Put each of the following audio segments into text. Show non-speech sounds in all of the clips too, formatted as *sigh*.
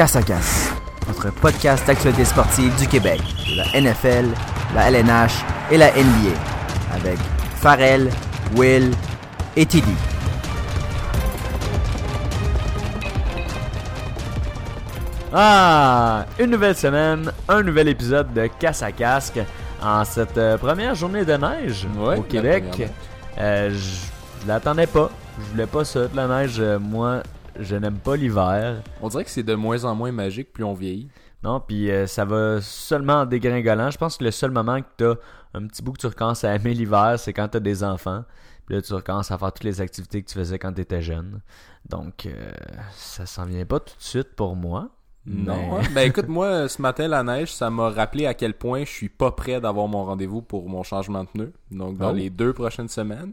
Casse à Casse, notre podcast d'actualité sportive du Québec, de la NFL, la LNH et la NBA, avec Farrell, Will et Tidy. Ah, une nouvelle semaine, un nouvel épisode de Casse à Casque en cette euh, première journée de neige Ouais, au Québec. Euh, je je l'attendais pas. Je voulais pas ça de la neige. Euh, Moi, je n'aime pas l'hiver. On dirait que c'est de moins en moins magique plus on vieillit. Non, puis euh, ça va seulement en dégringolant. Je pense que le seul moment que t'as un petit bout que tu recommences à aimer l'hiver, c'est quand t'as des enfants. Puis là, tu recommences à faire toutes les activités que tu faisais quand t'étais jeune. Donc, euh, ça s'en vient pas tout de suite pour moi. Non. Mais-? *laughs* Ben écoute, moi, ce matin, la neige, ça m'a rappelé à quel point je suis pas prêt d'avoir mon rendez-vous pour mon changement de pneu. Donc, dans Oh. les deux prochaines semaines,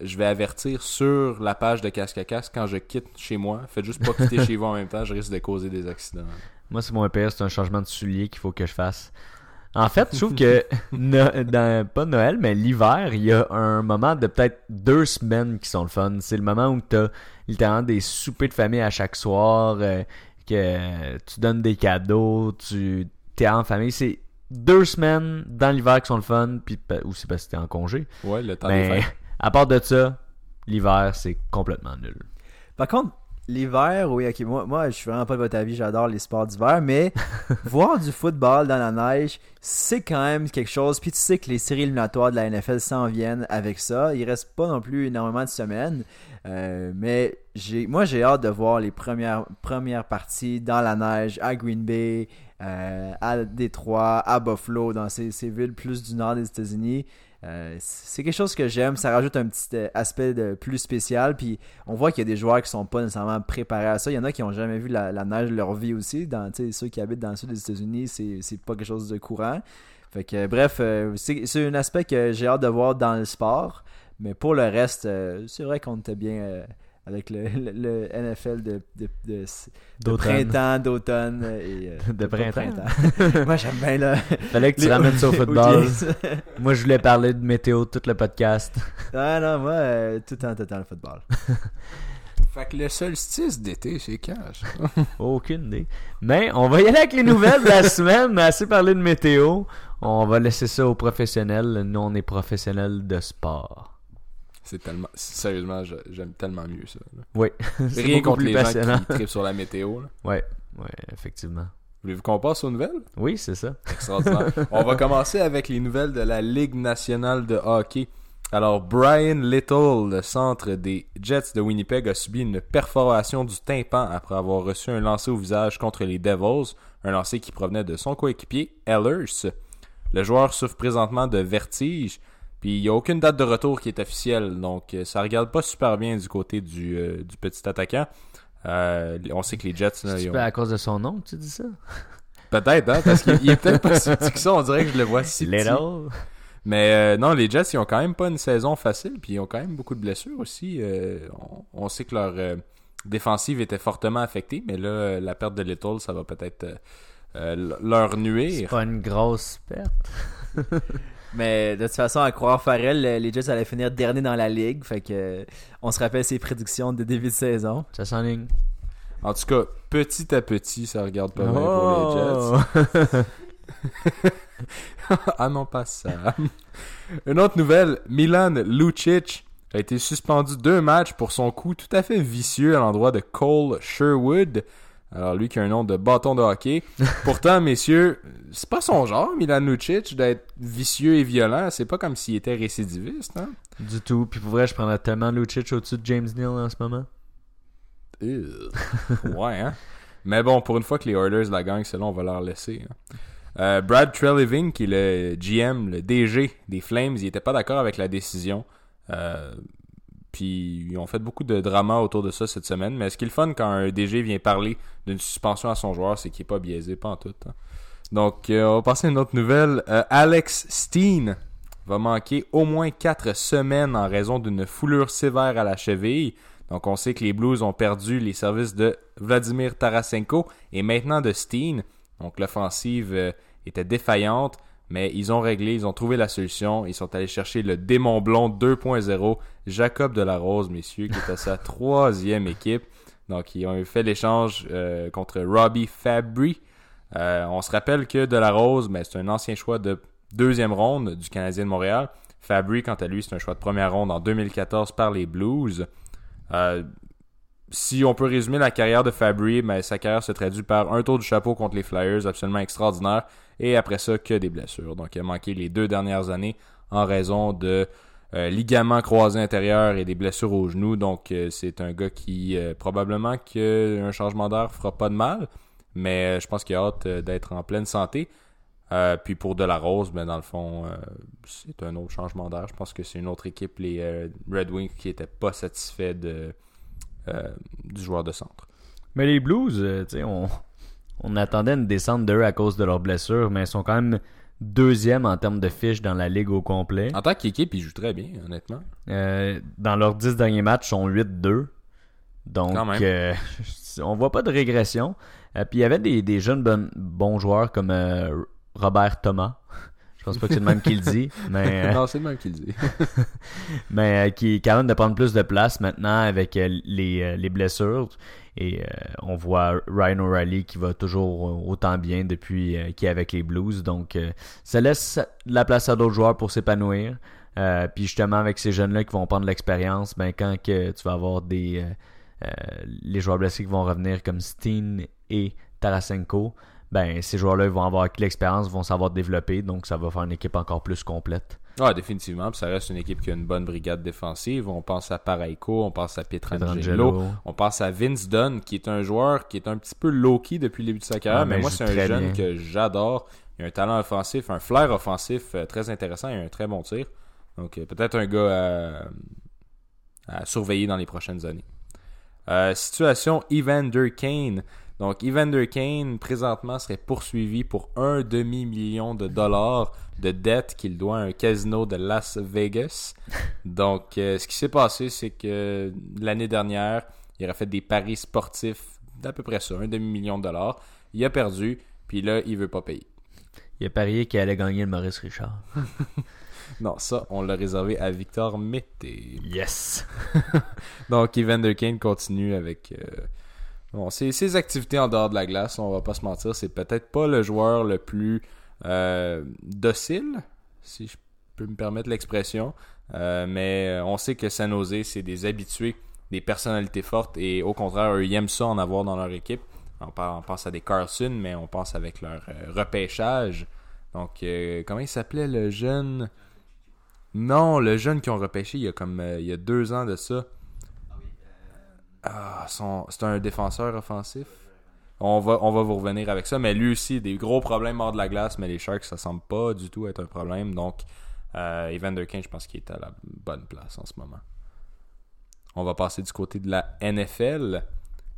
je vais avertir sur la page de Casque à Casque quand je quitte chez moi. Faites juste pas quitter chez vous en même temps, je risque de causer des accidents. Moi, c'est mon pire, c'est un changement de soulier qu'il faut que je fasse. En fait, je trouve que, *laughs* no- dans, pas Noël, mais l'hiver, il y a un moment de peut-être deux semaines qui sont le fun. C'est le moment où tu as littéralement des soupers de famille à chaque soir, euh, que tu donnes des cadeaux, tu es en famille. C'est deux semaines dans l'hiver qui sont le fun, puis aussi parce que t'es en congé. Ouais, le temps des Mais fêtes. À part de ça, l'hiver, c'est complètement nul. Par contre, l'hiver, oui, ok, moi, moi, je suis vraiment pas de votre avis, j'adore les sports d'hiver, mais *laughs* voir du football dans la neige, c'est quand même quelque chose. Puis tu sais que les séries éliminatoires de la NFL s'en viennent avec ça. Il reste pas non plus énormément de semaines. Euh, mais j'ai, moi, j'ai hâte de voir les premières, premières parties dans la neige à Green Bay, euh, à Détroit, à Buffalo, dans ces, ces villes plus du nord des États-Unis. Euh, c'est quelque chose que j'aime, ça rajoute un petit euh, aspect de plus spécial. Puis on voit qu'il y a des joueurs qui sont pas nécessairement préparés à ça. Il y en a qui ont jamais vu la, la neige de leur vie aussi. Dans ceux qui habitent dans le sud des États-Unis, c'est pas quelque chose de courant. Fait que bref, euh, c'est un aspect que j'ai hâte de voir dans le sport. Mais pour le reste, c'est vrai qu'on était bien avec le, le- le NFL de, de, de, de D'automne. printemps, d'automne et euh, De printemps. *laughs* Moi j'aime bien le. Fallait que tu ramènes ça au *laughs* football. Moi, je voulais parler de météo tout le podcast. *laughs* Ah non, moi, euh, tout le temps, tout le temps le football. Fait que le solstice d'été, c'est quand ça? Aucune idée. Mais on va y aller avec les nouvelles de la semaine. Assez parlé de météo. On va laisser ça aux professionnels. Nous, on est professionnels de sport. C'est tellement. Sérieusement, j'aime tellement mieux ça. là. Oui. *laughs* C'est Rien beaucoup contre plus les gens qui trippent sur la météo. là. Ouais, ouais, effectivement. Voulez-vous qu'on passe aux nouvelles? Oui, c'est ça. Extraordinaire. *laughs* On va commencer avec les nouvelles de la Ligue nationale de hockey. Alors, Brian Little, le centre des Jets de Winnipeg, a subi une perforation du tympan après avoir reçu un lancer au visage contre les Devils, un lancer qui provenait de son coéquipier, Ellers. Le joueur souffre présentement de vertige, puis il n'y a aucune date de retour qui est officielle, donc euh, ça regarde pas super bien du côté du, euh, du petit attaquant. Euh, on sait que les Jets, là, ils ont- à cause de son nom, que tu dis ça? peut-être, hein, parce qu'il il est peut-être pas si petit que ça, on dirait que je le vois si petit. Little? Mais euh, non, les Jets, ils ont quand même pas une saison facile, puis ils ont quand même beaucoup de blessures aussi. On, on sait que leur défensive était fortement affectée, mais là, la perte de Little, ça va peut-être leur C'est nuire. pas une grosse perte. *laughs* Mais de toute façon, à croire Farrell, les Jets allaient finir dernier dans la ligue. Fait que on se rappelle ses prédictions de début de saison. Ça s'enligne. En tout cas, petit à petit, ça regarde pas bien Oh! pour les Jets. *laughs* ah non, pas ça. Une autre nouvelle, Milan Lucic a été suspendu deux matchs pour son coup tout à fait vicieux à l'endroit de Cole Sherwood. Alors lui qui a un nom de bâton de hockey. *laughs* Pourtant, messieurs, c'est pas son genre, Milan Lucic, d'être vicieux et violent. C'est pas comme s'il était récidiviste, hein? Du tout. Puis pour vrai, je prendrais tellement Lucic au-dessus de James Neal en ce moment. Ouais, hein? Mais bon, pour une fois que les Oilers la gagnent, celle-là, on va leur laisser. hein. Euh, Brad Treliving, qui est le GM, le DG des Flames, il était pas d'accord avec la décision. Euh, puis ils ont fait beaucoup de drama autour de ça cette semaine. Mais ce qui est le fun quand un DG vient parler d'une suspension à son joueur, c'est qu'il est pas biaisé, pas en tout. hein. Donc, euh, on va passer à une autre nouvelle. Euh, Alex Steen va manquer au moins 4 semaines en raison d'une foulure sévère à la cheville. Donc, on sait que les Blues ont perdu les services de Vladimir Tarasenko et maintenant de Steen. Donc, l'offensive euh, était défaillante, mais ils ont réglé, ils ont trouvé la solution. Ils sont allés chercher le démon blond 2.0, Jacob Delarose, messieurs, qui est à sa *laughs* troisième équipe. Donc, ils ont fait l'échange euh, contre Robbie Fabry. Euh, on se rappelle que De La Rose, ben, c'est un ancien choix de deuxième ronde du Canadien de Montréal. Fabry, quant à lui, c'est un choix de première ronde en 2014 par les Blues. Euh, si on peut résumer la carrière de Fabry, ben, sa carrière se traduit par un tour du chapeau contre les Flyers absolument extraordinaire et après ça que des blessures. Donc il a manqué les deux dernières années en raison de euh, ligaments croisés intérieurs et des blessures au genou. Donc euh, c'est un gars qui euh, probablement qu'un changement d'air fera pas de mal, mais je pense qu'il a hâte d'être en pleine santé. puis pour De La Rose, ben, dans le fond, c'est un autre changement d'air. Je pense que c'est une autre équipe, les Red Wings, qui n'étaient pas satisfaits de, du joueur de centre. Mais les Blues, sais, on, on attendait une descente d'eux à cause de leurs blessures, mais ils sont quand même deuxième en termes de fiches dans la ligue au complet. En tant qu'équipe, ils jouent très bien, honnêtement. Euh, dans leurs dix derniers matchs, ils sont 8-2. Donc, euh, *laughs* on voit pas de régression. Euh, puis il y avait des, jeunes bons joueurs comme Robert Thomas. Je pense pas que c'est le même qui le dit. Mais, *laughs* non, c'est le même qui le dit. *laughs* mais qui est quand même de prendre plus de place maintenant avec les, les blessures. Et euh, on voit Ryan O'Reilly qui va toujours autant bien depuis euh, qu'il est avec les Blues. Donc, euh, ça laisse la place à d'autres joueurs pour s'épanouir. puis justement, avec ces jeunes-là qui vont prendre l'expérience, ben, quand que tu vas avoir des les joueurs blessés qui vont revenir comme Steen et Tarasenko, ben, ces joueurs-là vont avoir acquis l'expérience, vont savoir développer. Donc, ça va faire une équipe encore plus complète. Ouais, définitivement. ça reste une équipe qui a une bonne brigade défensive. On pense à Paraiko, on pense à Pietrangelo, on pense à Vince Dunn, qui est un joueur qui est un petit peu low-key depuis le début de sa carrière. mais, moi, c'est un jeune que j'adore. Il a un talent offensif, un flair offensif euh, très intéressant et un très bon tir. Donc, euh, peut-être un gars à, surveiller dans les prochaines années. Euh, situation Evander Kane. Donc, Evander Kane, présentement, serait poursuivi pour un demi-million de dollars de dette qu'il doit à un casino de Las Vegas. *laughs* Donc, euh, ce qui s'est passé, c'est que l'année dernière, il aurait fait des paris sportifs d'à peu près ça, un demi-million de dollars. Il a perdu, puis là, il veut pas payer. Il a parié qu'il allait gagner le Maurice Richard. *laughs* non, ça, on l'a réservé à Victor Mété. Yes! *laughs* Donc, Evander Kane continue avec... Euh, Bon, ses activités en dehors de la glace, on va pas se mentir, c'est peut-être pas le joueur le plus euh, docile, si je peux me permettre l'expression, euh, mais on sait que San Jose, c'est des habitués, des personnalités fortes, et au contraire, eux, ils aiment ça en avoir dans leur équipe. On, pense à des Carlson, mais on pense avec leur euh, repêchage. Donc, comment il s'appelait le jeune? Non, le jeune qui ont repêché il y a comme il y a deux ans de ça. Ah, c'est un défenseur offensif. On va, on va vous revenir avec ça. Mais lui aussi, des gros problèmes hors de la glace, mais les Sharks, ça semble pas du tout être un problème. Donc, euh, Evander Kane, je pense qu'il est à la bonne place en ce moment. On va passer du côté de la NFL.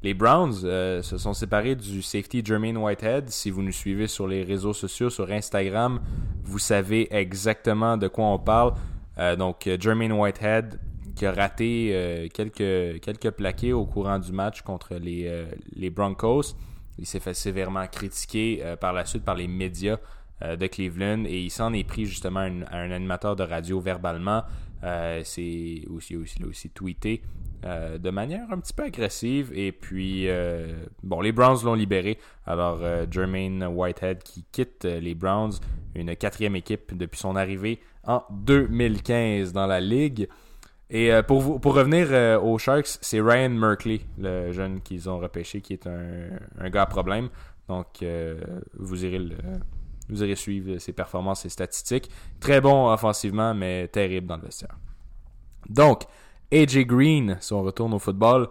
Les Browns euh, se sont séparés du safety Jermaine Whitehead. Si vous nous suivez sur les réseaux sociaux, sur Instagram, vous savez exactement de quoi on parle. Euh, donc, Jermaine Whitehead qui a raté euh, quelques, quelques plaqués au courant du match contre les, euh, les Broncos. Il s'est fait sévèrement critiquer euh, par la suite par les médias de Cleveland et il s'en est pris justement à un, animateur de radio verbalement. c'est aussi, aussi, aussi tweeté de manière un petit peu agressive. Et puis, bon, les Browns l'ont libéré. Alors, Jermaine Whitehead qui quitte les Browns, une quatrième équipe depuis son arrivée en 2015 dans la ligue. Et euh, pour, pour revenir euh, aux Sharks, c'est Ryan Merkley, le jeune qu'ils ont repêché, qui est un, gars à problème. Donc, euh, vous, irez vous irez suivre ses performances et statistiques. Très bon offensivement, mais terrible dans le vestiaire. Donc, AJ Green, si on retourne au football,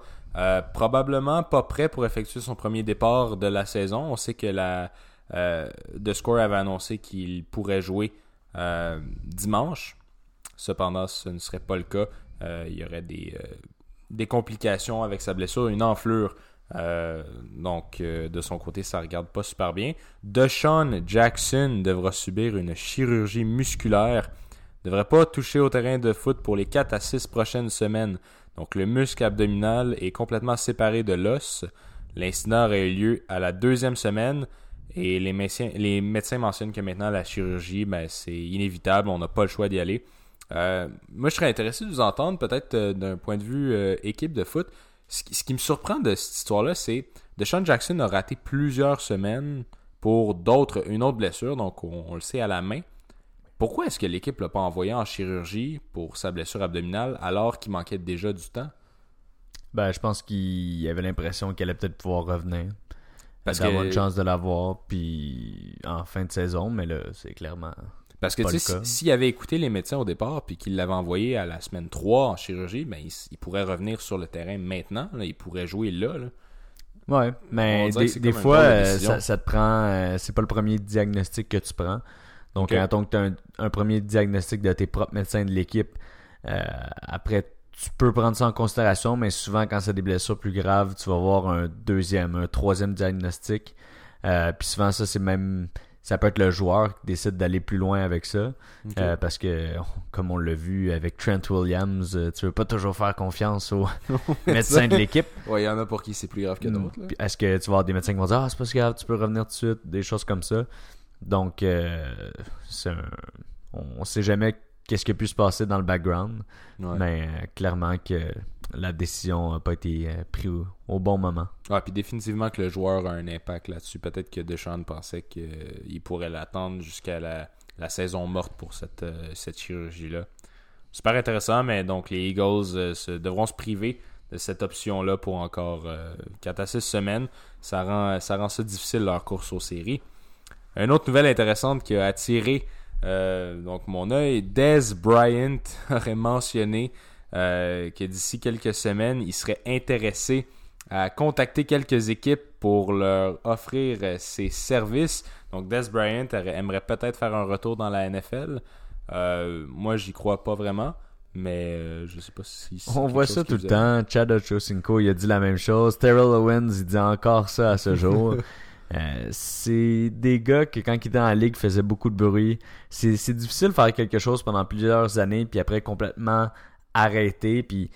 probablement pas prêt pour effectuer son premier départ de la saison. On sait que la The Score avait annoncé qu'il pourrait jouer dimanche. Cependant, ce ne serait pas le cas. Euh, il y aurait des, euh, des complications avec sa blessure, une enflure. Euh, donc, de son côté, ça regarde pas super bien. DeShaun Jackson devra subir une chirurgie musculaire. Devrait pas toucher au terrain de foot pour les 4 à 6 prochaines semaines. Donc, le muscle abdominal est complètement séparé de l'os. L'incident aurait eu lieu à la deuxième semaine. Et les médecins, les médecins mentionnent que maintenant la chirurgie, ben, c'est inévitable, on n'a pas le choix d'y aller. Euh, moi, je serais intéressé de vous entendre, peut-être euh, d'un point de vue euh, équipe de foot. ce qui, ce qui me surprend de cette histoire-là, c'est Deshaun Jackson a raté plusieurs semaines pour d'autres, une autre blessure, donc on, on le sait à la main. Pourquoi est-ce que l'équipe l'a pas envoyé en chirurgie pour sa blessure abdominale alors qu'il manquait déjà du temps? Ben, je pense qu'il avait l'impression qu'elle allait peut-être pouvoir revenir. Parce d'avoir que- une chance de l'avoir, puis en fin de saison, mais là, c'est clairement. Parce que s'il avait écouté les médecins au départ puis qu'il l'avait envoyé à la semaine 3 en chirurgie, ben il, pourrait revenir sur le terrain maintenant. là. il pourrait jouer là. là. Ouais, mais des, que fois, euh, ça, ça te prend. euh, c'est pas le premier diagnostic que tu prends. Donc, Ok. quand tu as un, un premier diagnostic de tes propres médecins de l'équipe, euh, après, tu peux prendre ça en considération, mais souvent, quand c'est des blessures plus graves, tu vas avoir un deuxième, un troisième diagnostic. Euh, Puis souvent, ça, c'est même. Ça peut être le joueur qui décide d'aller plus loin avec ça. Euh, parce que, *laughs* comme on l'a vu avec Trent Williams, euh, tu veux pas toujours faire confiance aux *laughs* *laughs* médecins de l'équipe. Ouais, il y en a pour qui c'est plus grave que d'autres. Est-ce que tu vas avoir des médecins qui vont dire Ah, c'est pas si grave, tu peux revenir tout de suite, des choses comme ça. Donc, euh, un- on, on sait jamais qu'est-ce qui a pu se passer dans le background, Ouais. mais euh, clairement que la décision n'a pas été euh, prise au, bon moment. Ouais, puis définitivement que le joueur a un impact là-dessus. Peut-être que Deshaun pensait qu'il pourrait l'attendre jusqu'à la, saison morte pour cette, euh, cette chirurgie-là. Super intéressant, mais donc les Eagles euh, devront se priver de cette option-là pour encore euh, 4 à 6 semaines. Ça rend, ça rend ça difficile leur course aux séries. Une autre nouvelle intéressante qui a attiré euh, donc mon œil, Des Bryant *laughs* aurait mentionné euh, que d'ici quelques semaines, il serait intéressé à contacter quelques équipes pour leur offrir euh, ses services. Donc Des Bryant aimerait peut-être faire un retour dans la NFL. Euh, moi, j'y crois pas vraiment, mais euh, je sais pas si. c'est On voit ça qui tout le temps. Chad Ochocinco, il a dit la même chose. Terrell Owens, il dit encore ça à ce *laughs* jour. Euh, c'est des gars que quand ils étaient la ligue faisaient beaucoup de bruit. C'est difficile de faire quelque chose pendant plusieurs années puis après complètement arrêter puis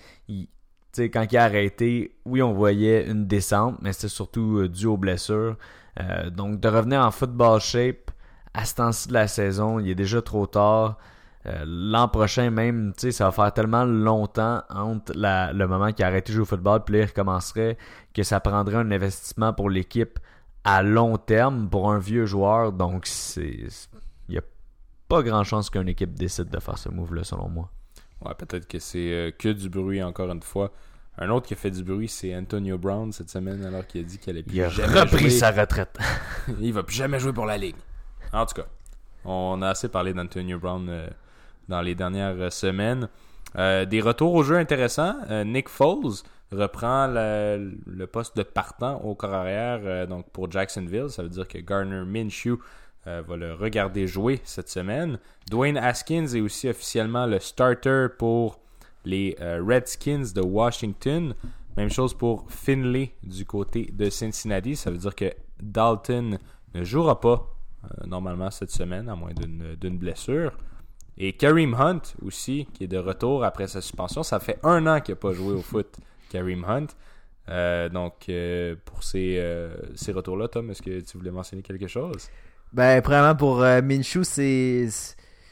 quand il a arrêté, oui, on voyait une descente, mais c'était surtout euh, dû aux blessures. Euh, donc de revenir en football shape à ce temps-ci de la saison, il est déjà trop tard. Euh, L'an prochain même, ça va faire tellement longtemps entre la- le moment qu'il a arrêté de jouer au football puis il recommencerait que ça prendrait un investissement pour l'équipe à long terme pour un vieux joueur. Donc, il n'y a pas grand chance qu'une équipe décide de faire ce move-là, selon moi. Ouais, peut-être que c'est euh, que du bruit encore une fois. Un autre qui a fait du bruit, c'est Antonio Brown cette semaine, alors qu'il a dit qu'il allait plus Il a jamais repris jouer. sa retraite. *laughs* Il va plus jamais jouer pour la ligue. En tout cas, on a assez parlé d'Antonio Brown euh, dans les dernières euh, semaines. Euh, des retours au jeu intéressants. Nick Foles reprend le, le poste de partant au corps arrière donc pour Jacksonville. Ça veut dire que Garner Minshew euh, va le regarder jouer cette semaine. Dwayne Haskins est aussi officiellement le starter pour les euh, Redskins de Washington. Même chose pour Finley du côté de Cincinnati. Ça veut dire que Dalton ne jouera pas euh, normalement cette semaine, à moins d'une blessure. Et Kareem Hunt aussi, qui est de retour après sa suspension. Ça fait un an qu'il n'a pas joué au foot, Kareem Hunt. Donc, pour ces, ces retours-là, Tom, est-ce que tu voulais mentionner quelque chose? Ben, premièrement, pour euh, c'est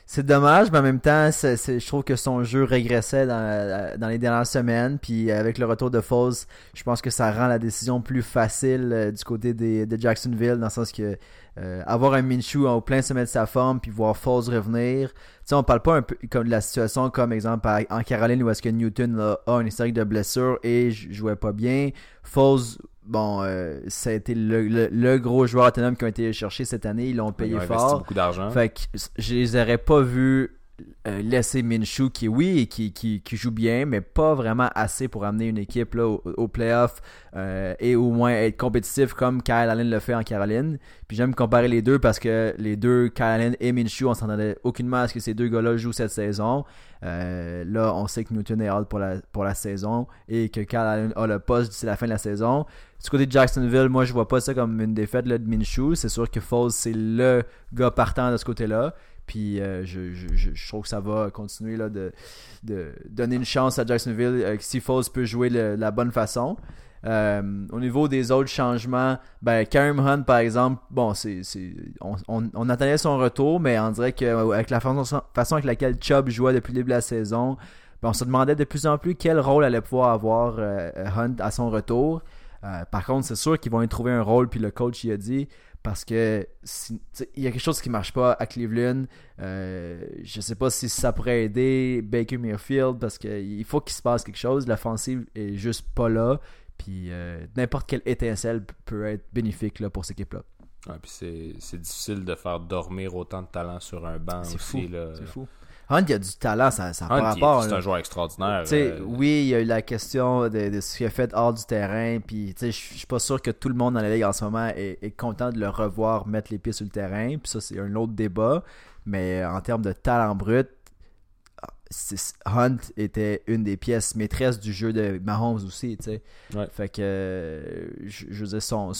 c'est dommage, mais en même temps, je trouve que son jeu régressait dans, dans les dernières semaines. Puis avec le retour de Foles, je pense que ça rend la décision plus facile euh, du côté des, de Jacksonville, dans le sens que euh, avoir un Minshew au plein sommet de sa forme, puis voir Foles revenir. Tu sais, on parle pas un peu comme de la situation comme exemple en Caroline où est-ce que Newton a un historique de blessure et jouait pas bien. Foles, bon, euh, ça a été le, le- le gros joueur autonome qui ont été chercher cette année. Ils l'ont Ils payé ont investi fort. beaucoup d'argent. Fait que je les aurais pas vus euh, laisser Minshew qui oui qui, qui, joue bien mais pas vraiment assez pour amener une équipe là au, playoff euh, et au moins être compétitif comme Kyle Allen le fait en Caroline puis j'aime comparer les deux parce que les deux Kyle Allen et Minshew on s'entendait aucunement à ce que ces deux gars-là jouent cette saison Euh, là on sait que Newton est out pour la, pour la saison et que Kyle Allen a le poste d'ici la fin de la saison du côté de Jacksonville, moi je vois pas ça comme une défaite de Minshew. C'est sûr que Foles c'est le gars partant de ce côté-là. Puis euh, je, je, je, trouve que ça va continuer là, de, de donner une chance à Jacksonville euh, si Foles peut jouer le- la bonne façon. Euh, au niveau des autres changements, ben Kareem Hunt par exemple, bon c'est on, on, on attendait son retour, mais on dirait que euh, la façon, façon avec laquelle Chubb jouait depuis le début de la saison, ben, on se demandait de plus en plus quel rôle allait pouvoir avoir Hunt à son retour. Par contre, c'est sûr qu'ils vont y trouver un rôle, puis le coach y a dit, parce que il y a quelque chose qui marche pas à Cleveland. Euh, je sais pas si ça pourrait aider Baker Mayfield, parce qu'il faut qu'il se passe quelque chose. L'offensive est juste pas là. Puis euh, n'importe quelle étincelle peut être bénéfique là, pour cette équipe-là. Ouais, puis c'est c'est difficile de faire dormir autant de talent sur un banc C'est aussi. fou, là. C'est fou. Hunt, il a du talent, ça pas Hunt, rapport. c'est un joueur extraordinaire. Euh, oui, il y a eu la question de, de ce qu'il a fait hors du terrain. Puis, je suis pas sûr que tout le monde dans la ligue en ce moment est, est content de le revoir mettre les pieds sur le terrain. Puis ça, c'est un autre débat. Mais en termes de talent brut, Hunt était une des pièces maîtresses du jeu de Mahomes aussi, tu sais. Ouais. Fait que, euh, je, je veux dire, son,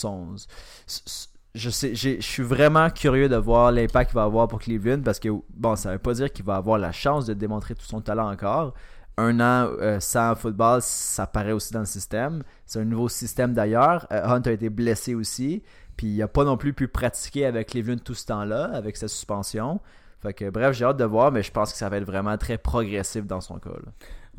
je sais, je suis vraiment curieux de voir l'impact qu'il va avoir pour Cleveland parce que, bon, ça veut pas dire qu'il va avoir la chance de démontrer tout son talent encore. Un an euh, sans football, ça paraît aussi dans le système. C'est un nouveau système d'ailleurs. Euh, Hunt a été blessé aussi. Puis il a pas non plus pu pratiquer avec Cleveland tout ce temps-là, avec sa suspension. Fait que bref, j'ai hâte de voir, mais je pense que ça va être vraiment très progressif dans son cas. là.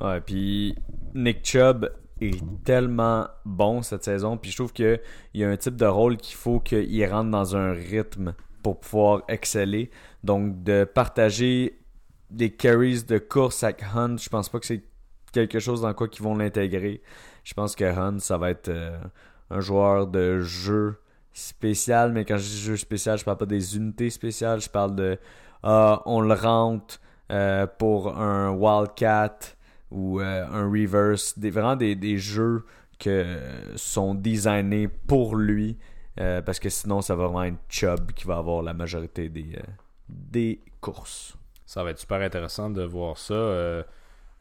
Ouais, puis Nick Chubb est tellement bon cette saison, puis je trouve qu'il y a un type de rôle qu'il faut qu'il rentre dans un rythme pour pouvoir exceller. Donc de partager des carries de course avec Hunt, je pense pas que c'est quelque chose dans quoi qu'ils vont l'intégrer. Je pense que Hunt, ça va être euh, un joueur de jeu spécial, mais quand je dis jeu spécial, je parle pas des unités spéciales, je parle de ah, on le rentre euh, pour un Wildcat ou euh, un Reverse, des, vraiment des, des jeux que sont designés pour lui, euh, parce que sinon ça va vraiment être Chubb qui va avoir la majorité des, euh, des courses. Ça va être super intéressant de voir ça. Euh,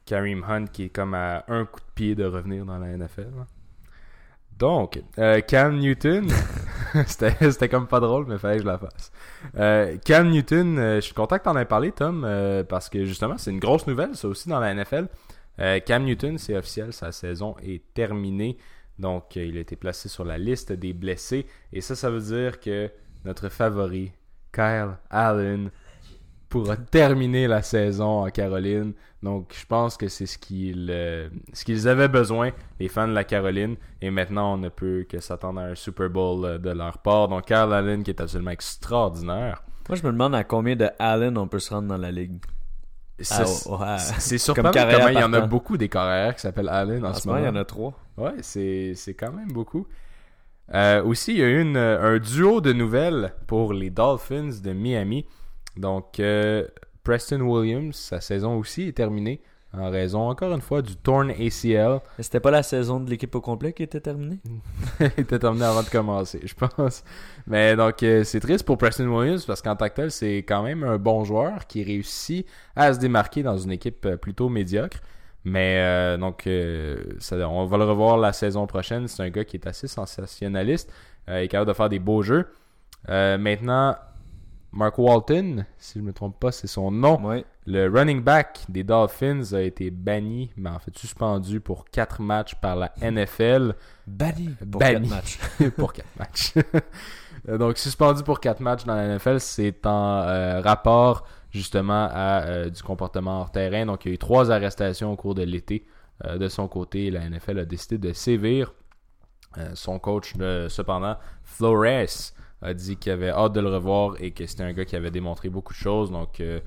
Kareem Hunt qui est comme à un coup de pied de revenir dans la NFL. là. Donc, Cam Newton, *laughs* c'était comme pas drôle, mais fallait que je la fasse. Cam Newton, je suis content que t'en aies parlé, Tom, parce que justement, c'est une grosse nouvelle, ça aussi, dans la NFL. Euh, Cam Newton, c'est officiel, sa saison est terminée. Donc, euh, il a été placé sur la liste des blessés. Et ça, ça veut dire que notre favori, Kyle Allen, pourra terminer la saison en Caroline. Donc, je pense que c'est ce qu'ils euh, ce qu'ils avaient besoin, les fans de la Caroline. Et maintenant, on ne peut que s'attendre à un Super Bowl de leur part. Donc, Kyle Allen, qui est absolument extraordinaire. Moi, je me demande à combien de Allen on peut se rendre dans la ligue. C'est Ah, ah. c'est surprenant carrière comment il y en a beaucoup des carrières qui s'appellent Allen en, En ce moment, il y en a trois. Ouais, c'est c'est quand même beaucoup. Euh, aussi, il y a eu une, un duo de nouvelles pour les Dolphins de Miami. Donc, euh, Preston Williams, sa saison aussi est terminée en raison, encore une fois, du torn ACL. C'était pas la saison de l'équipe au complet qui était terminée? *laughs* Il était terminé avant de commencer, je pense. Mais donc, euh, c'est triste pour Preston Williams parce qu'en tant que tel, c'est quand même un bon joueur qui réussit à se démarquer dans une équipe euh, plutôt médiocre. Mais euh, donc, euh, ça- on va le revoir la saison prochaine. C'est un gars qui est assez sensationnaliste. Il est capable de faire des beaux jeux. Maintenant, Mark Walton, si je ne me trompe pas, c'est son nom. Ouais. Le running back des Dolphins a été banni, mais en fait suspendu pour 4 matchs par la NFL. Banni pour Banni. quatre matchs. *laughs* pour 4 matchs. *laughs* Donc, suspendu pour 4 matchs dans la NFL, c'est en euh, rapport justement à euh, du comportement hors terrain. Donc, il y a eu trois arrestations au cours de l'été. Euh, de son côté, la NFL a décidé de sévir. Son coach, cependant, Flores, a dit qu'il avait hâte de le revoir et que c'était un gars qui avait démontré beaucoup de choses. Donc, euh,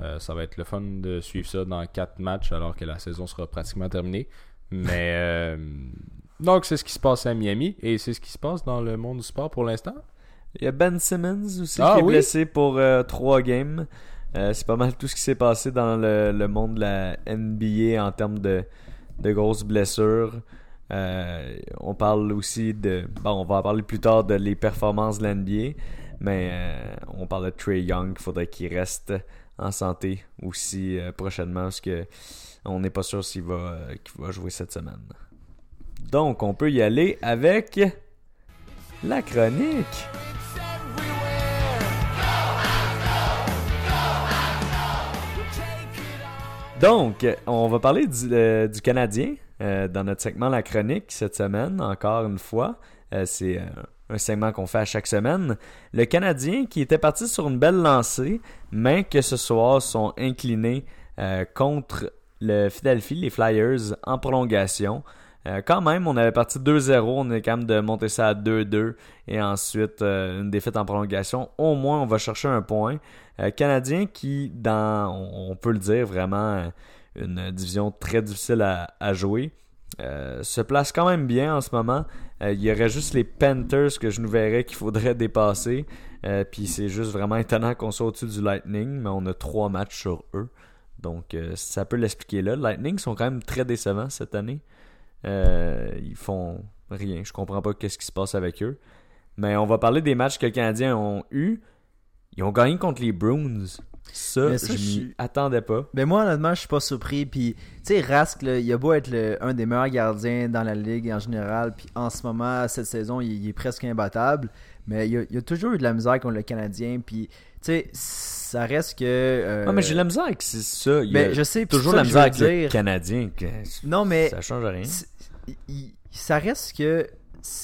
euh, ça va être le fun de suivre ça dans 4 matchs alors que la saison sera pratiquement terminée. Mais *laughs* euh, donc, c'est ce qui se passe à Miami et c'est ce qui se passe dans le monde du sport pour l'instant. Il y a Ben Simmons aussi Ah qui est oui? blessé pour trois games. C'est pas mal tout ce qui s'est passé dans le, le monde de la NBA en termes de, de grosses blessures. Euh, on parle aussi de. Bon, on va en parler plus tard de les performances de l'NBA. Mais euh, on parle de Trey Young. Il faudrait qu'il reste en santé aussi euh, prochainement parce que on n'est pas sûr s'il va, qu'il va jouer cette semaine. Donc, on peut y aller avec la chronique. Donc, on va parler du, du Canadien euh, dans notre segment La Chronique cette semaine, encore une fois. Euh, c'est euh, un segment qu'on fait à chaque semaine. Le Canadien qui était parti sur une belle lancée, mais que ce soir sont inclinés contre le Philadelphie, les Flyers, en prolongation. Quand même, on avait parti 2-0, on est quand même de monter ça à 2-2 et ensuite une défaite en prolongation. Au moins, on va chercher un point. Canadien qui, dans, on peut le dire, vraiment une division très difficile à, jouer. se place quand même bien en ce moment. il y aurait juste les Panthers que je nous verrais qu'il faudrait dépasser. Puis c'est juste vraiment étonnant qu'on soit au-dessus du Lightning, mais on a trois matchs sur eux. Donc ça peut l'expliquer là. Lightning sont quand même très décevants cette année. Euh, ils font rien. Je comprends pas qu'est-ce qui se passe avec eux. Mais on va parler des matchs que les Canadiens ont eu. Ils ont gagné contre les Bruins. Ça, je m'y attendais pas. Mais moi, honnêtement, je suis pas surpris. Puis, tu sais, Rask, il a beau être un des meilleurs gardiens dans la ligue en général. Puis, en ce moment, cette saison, il, est presque imbattable. Mais il y, a, toujours eu de la misère contre le Canadien. Puis, tu sais, ça reste que. Euh... Non, mais j'ai la misère avec ça. Il mais je sais, toujours la misère avec le Canadien. non, mais. Ça change rien ça reste que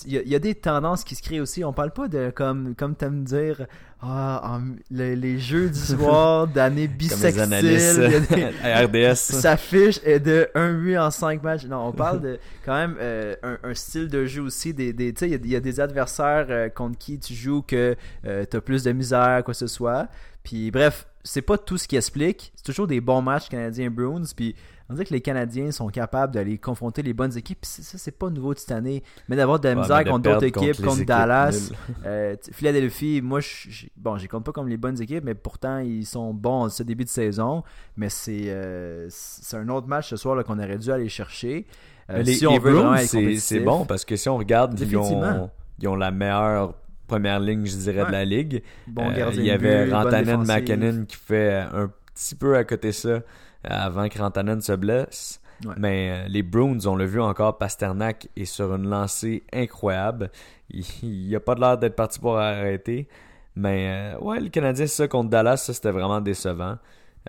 il y, a des tendances qui se créent aussi. On parle pas de comme comme me dire ah, les, jeux du *laughs* soir d'année bisextile. RDS. *laughs* *laughs* S'affiche de 1-8 en 5 matchs. Non, on parle de quand même euh, un, style de jeu aussi. Des, des il y, a des adversaires euh, contre qui tu joues que euh, tu as plus de misère, quoi que ce soit. Puis bref, c'est pas tout ce qui explique. C'est toujours des bons matchs canadiens Bruins. Puis on dirait que les Canadiens sont capables d'aller confronter les bonnes équipes. Ça, c'est pas nouveau de cette année. Mais d'avoir de la misère contre d'autres équipes, contre, Dallas, *laughs* euh, Philadelphie, moi, je, bon, je compte pas comme les bonnes équipes, mais pourtant, ils sont bons en ce début de saison. Mais c'est euh, un autre match ce soir qu'on aurait dû aller chercher. Euh, les, si on c'est bon parce que si on regarde, ils ont, ils ont la meilleure première ligne, je dirais, de la ligue. Bon euh, il y avait Rantanen McKinnon qui fait un petit peu à côté ça avant que Rantanen se blesse. Mais euh, les Bruins, on l'a vu encore, Pasternak est sur une lancée incroyable. Il a pas de l'air d'être parti pour arrêter. Mais euh, ouais, les Canadiens, c'est ça contre Dallas, ça c'était vraiment décevant.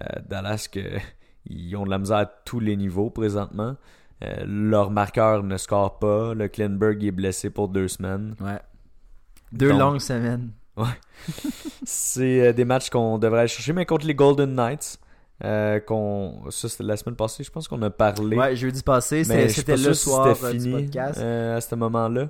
Euh, Dallas, que, *laughs* ils ont de la misère à tous les niveaux présentement. leur marqueur ne score pas. Le Klinberg est blessé pour deux semaines. Ouais. Deux longues semaines. Ouais. *laughs* c'est des matchs qu'on devrait aller chercher, mais contre les Golden Knights. Euh, qu'on ça c'était la semaine passée je pense qu'on a parlé. Ouais jeudi passé c'était le soir euh, fini, du podcast. euh, à ce moment là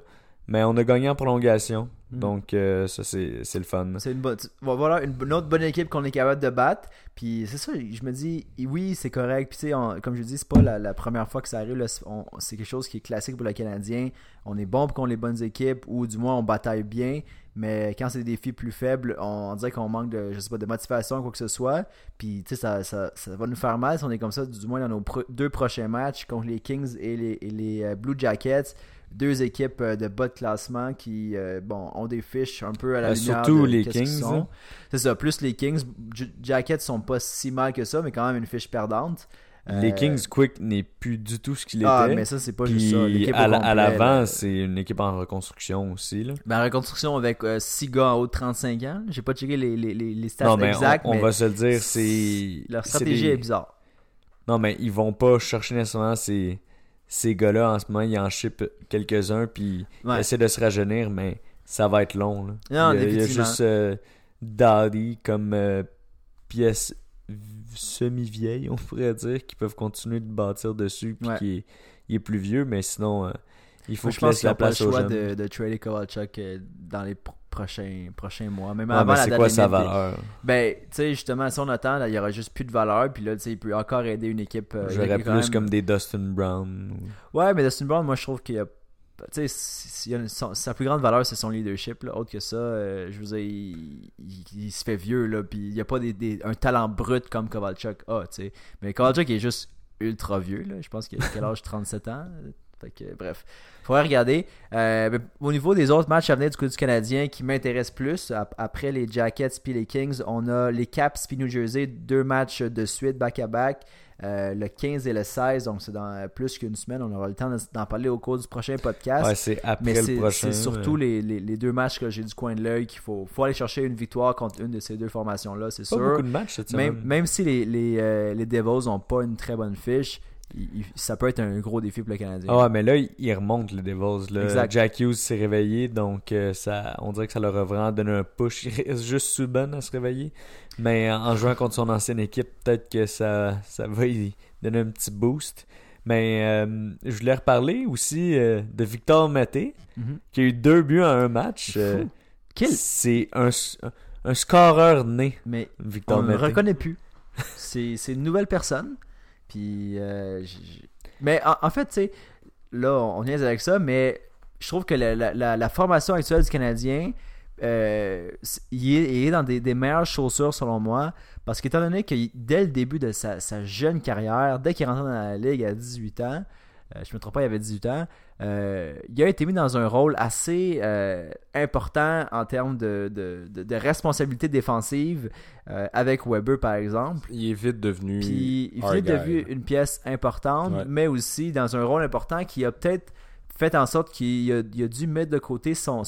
mais on a gagné en prolongation. Hmm. donc ça c'est le fun. C'est une bonne voilà une, autre bonne équipe qu'on est capable de battre. Puis c'est ça je me dis oui c'est correct. Puis tu sais comme je dis c'est pas la, première fois que ça arrive. C'est quelque chose qui est classique pour le Canadien. On est bon pour les bonnes équipes ou du moins on bataille bien mais quand c'est des défis plus faibles, on, dirait qu'on manque de, je sais pas, de motivation, quoi que ce soit. Puis, tu sais, ça, ça, ça, va nous faire mal si on est comme ça, du moins dans nos deux prochains matchs contre les Kings et les, les euh, Blue Jackets deux équipes euh, de bas de classement qui euh, bon, ont des fiches un peu à la lumière surtout les Kings. C'est ça, plus les Kings. Jackets sont pas si mal que ça, mais quand même une fiche perdante. Les euh, Kings Quick n'est plus du tout ce qu'il ah, était. Ah, mais ça, c'est pas juste ça. à, l'avant, c'est une équipe en reconstruction aussi. Là. Ben, reconstruction avec 6 euh, gars en haut de 35 ans. J'ai pas checké les, les, les, stats non, exacts. On, mais va se le dire, c'est. Leur stratégie est, bizarre. Non, mais ils vont pas chercher nécessairement ces, ces gars-là en ce moment. Ils en chip quelques-uns, puis ils essaient de se rajeunir, mais ça va être long. Là. Non, il, y a, juste euh, Daddy comme pièce semi-vieilles, on pourrait dire, qui peuvent continuer de bâtir dessus, puis qui est, plus vieux, mais sinon, euh, il faut que je la place au choix de, de trader Kovalchuk euh, dans les prochains, prochains mois. Même avant c'est quoi sa valeur? Ben, tu sais, justement, si on attend, il y aura juste plus de valeur, puis là, tu sais, il peut encore aider une équipe. Euh, J'aurais plus comme des Dustin Brown. Ouais, mais Dustin Brown, moi, je trouve qu'il a sa plus grande valeur, c'est son leadership. Là. Autre que ça, euh, je vous ai, il, se fait vieux, là, puis il n'y a pas des, un talent brut comme Kovalchuk a. Mais Kovalchuk est juste ultra vieux, là. Je pense qu'il a quel âge 37 ans. Fait que, bref, faudrait regarder. Euh, au niveau des autres matchs à venir du côté du Canadien qui m'intéressent plus, après les Jackets puis les Kings, on a les Caps puis New Jersey, deux matchs de suite back-à-back. Euh, le 15 et le 16, donc c'est dans plus qu'une semaine. On aura le temps d'en parler au cours du prochain podcast. Ouais, c'est après le prochain. C'est surtout les, les, deux matchs que j'ai du coin de l'œil qu'il faut, faut aller chercher une victoire contre une de ces deux formations-là, c'est sûr. beaucoup de matchs cette même, même si les, les, euh, les Devils n'ont pas une très bonne fiche, ça peut être un gros défi pour le Canadien. Ah, mais là, il remonte les Devils. Là. Jack Hughes s'est réveillé, donc euh, ça, on dirait que ça leur a vraiment donné un push. Il *laughs* reste juste Subban à se réveiller. Mais en jouant contre son ancienne équipe, peut-être que ça, ça va y donner un petit boost. Mais euh, je voulais reparler aussi euh, de Victor Mété, Mhm. qui a eu deux buts en un match. C'est Euh. Quel- C'est un, un scoreur né, Mais Victor on ne le reconnaît plus. C'est une nouvelle personne. Puis, euh, mais en, en fait, tu sais, là, on vient avec ça, mais je trouve que la, la- la- la formation actuelle du Canadien, euh, il, est, il est dans des, des meilleures chaussures selon moi. Parce qu'étant donné que dès le début de sa, sa jeune carrière, dès qu'il est rentré dans la ligue à 18 ans, euh, je me trompe pas, il avait 18 ans, euh, il a été mis dans un rôle assez important en termes de, de, de- de responsabilité défensive avec Weber par exemple. Il est vite devenu. Puis il our est guy, devenu là. une pièce importante, Ouais. mais aussi dans un rôle important qui a peut-être fait en sorte qu'il a, a dû mettre de côté son,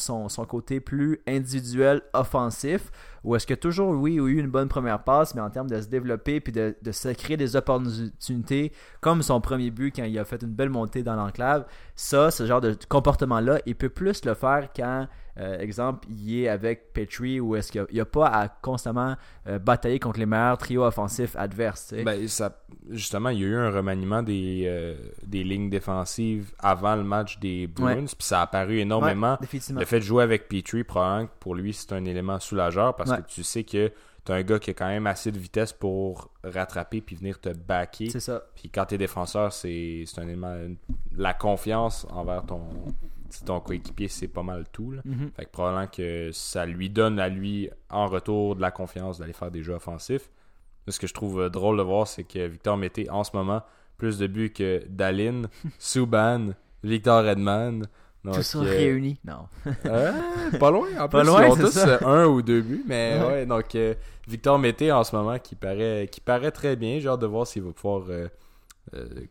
côté plus individuel, offensif, où est-ce que toujours, oui, il a eu une bonne première passe, mais en termes de se développer puis de, de se créer des opportunités, comme son premier but quand il a fait une belle montée dans l'enclave, ça, ce genre de comportement-là, il peut plus le faire quand, euh, exemple, il est avec Petrie, ou est-ce qu'il n'y a, pas à constamment euh, batailler contre les meilleurs trios offensifs adverses. tu. Ben, ça, justement, il y a eu un remaniement des, euh, des lignes défensives avant le match des Bruins, Ouais. puis ça a apparu énormément. Ouais. Le fait de jouer avec Petrie, probablement que pour lui, c'est un élément soulageur parce Ouais. que tu sais que tu as un gars qui a quand même assez de vitesse pour rattraper puis venir te backer. C'est ça. Puis quand t'es défenseur, c'est c'est un élément. La confiance envers ton, ton coéquipier, c'est pas mal tout. là. Mhm. Fait que probablement que ça lui donne à lui, en retour, de la confiance d'aller faire des jeux offensifs. Ce que je trouve euh, drôle de voir, c'est que Victor Mété, en ce moment, plus de buts que Dalin, *laughs* Subban, Victor Redman. Donc, Tout ça euh, réuni. Non. *laughs* euh, pas loin, en Pas plus. loin, ils ont tous ça. un ou deux buts, mais Ouais. ouais, donc euh, Victor Mété en ce moment qui paraît, qui paraît très bien. J'ai hâte de voir s'il va pouvoir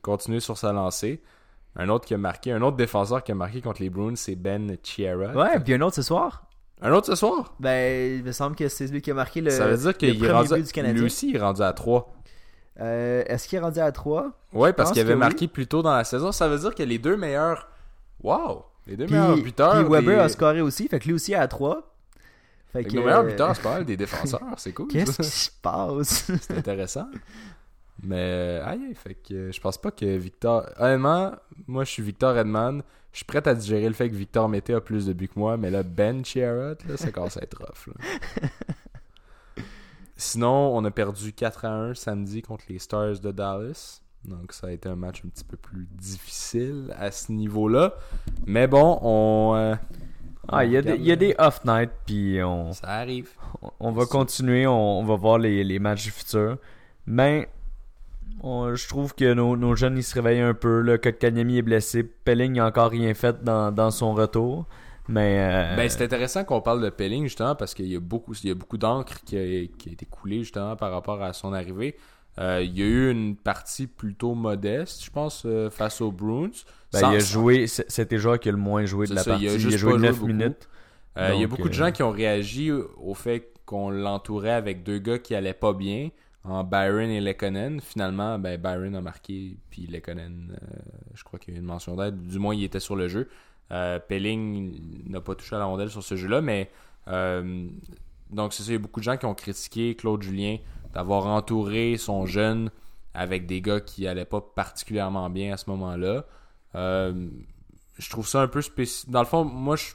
continuer sur sa lancée. Un autre qui a marqué, un autre défenseur qui a marqué contre les Bruins, c'est Ben Chiara. Ouais, puis un autre ce soir. Un autre ce soir? Ben, il me semble que c'est lui qui a marqué le, Ça veut dire qu'il est premier rendu, du Canadien. lui aussi il est rendu à 3. Euh, Est-ce qu'il est rendu à 3 Ouais, parce qu'il avait oui. marqué plus tôt dans la saison. Ça veut dire que les deux meilleurs. Wow! Les deux Puis, meilleurs buteurs. puis Weber des... a scoré aussi, fait que lui aussi est à 3. Fait que, que nos meilleurs euh, buteurs, c'est pas mal *laughs* des défenseurs. C'est cool. Qu'est-ce qui se passe? C'est intéressant. *laughs* Mais, euh, aïe, fait que euh, je pense pas que Victor. Honnêtement, moi je suis Victor Redman. Je suis prêt à digérer le fait que Victor Mété a plus de buts que moi, mais là, Ben Chiarot, là, ça commence à être rough. là. *laughs* Sinon, on a perdu 4 à 1 samedi contre les Stars de Dallas. Donc, ça a été un match un petit peu plus difficile à ce niveau-là. Mais bon, on. euh, Ah, il y, a des- y a des off nights, puis on, Ça arrive. on va continuer, on, on va voir les, les matchs du futur. Mais on- je trouve que nos, nos jeunes ils se réveillent un peu. Le Kotkaniemi est blessé. Pelling n'a encore rien fait dans, dans son retour. Mais euh, Ben, c'est intéressant qu'on parle de Pelling justement parce qu'il y a beaucoup, il y a beaucoup d'encre qui a, qui a été coulée justement par rapport à son arrivée. Euh, il y a eu une partie plutôt modeste, je pense, euh, face aux Bruins. ben, Sans- il a joué, c'était le joueur qui a le moins joué de la ça, il partie. a Il a, joué pas 9 joué beaucoup. minutes. Il y a beaucoup de gens qui ont réagi au fait qu'on l'entourait avec deux gars qui allaient pas bien, en Byron et Lekonen. Finalement, ben, Byron a marqué, puis Lekonen, euh, je crois qu'il y a eu une mention d'aide. Du moins, il était sur le jeu. Euh, Pelling n'a pas touché à la rondelle sur ce jeu-là, mais euh, donc c'est ça, il y a beaucoup de gens qui ont critiqué Claude Julien d'avoir entouré son jeune avec des gars qui allaient pas particulièrement bien à ce moment-là. Je trouve ça un peu spécial. Dans le fond, moi, je,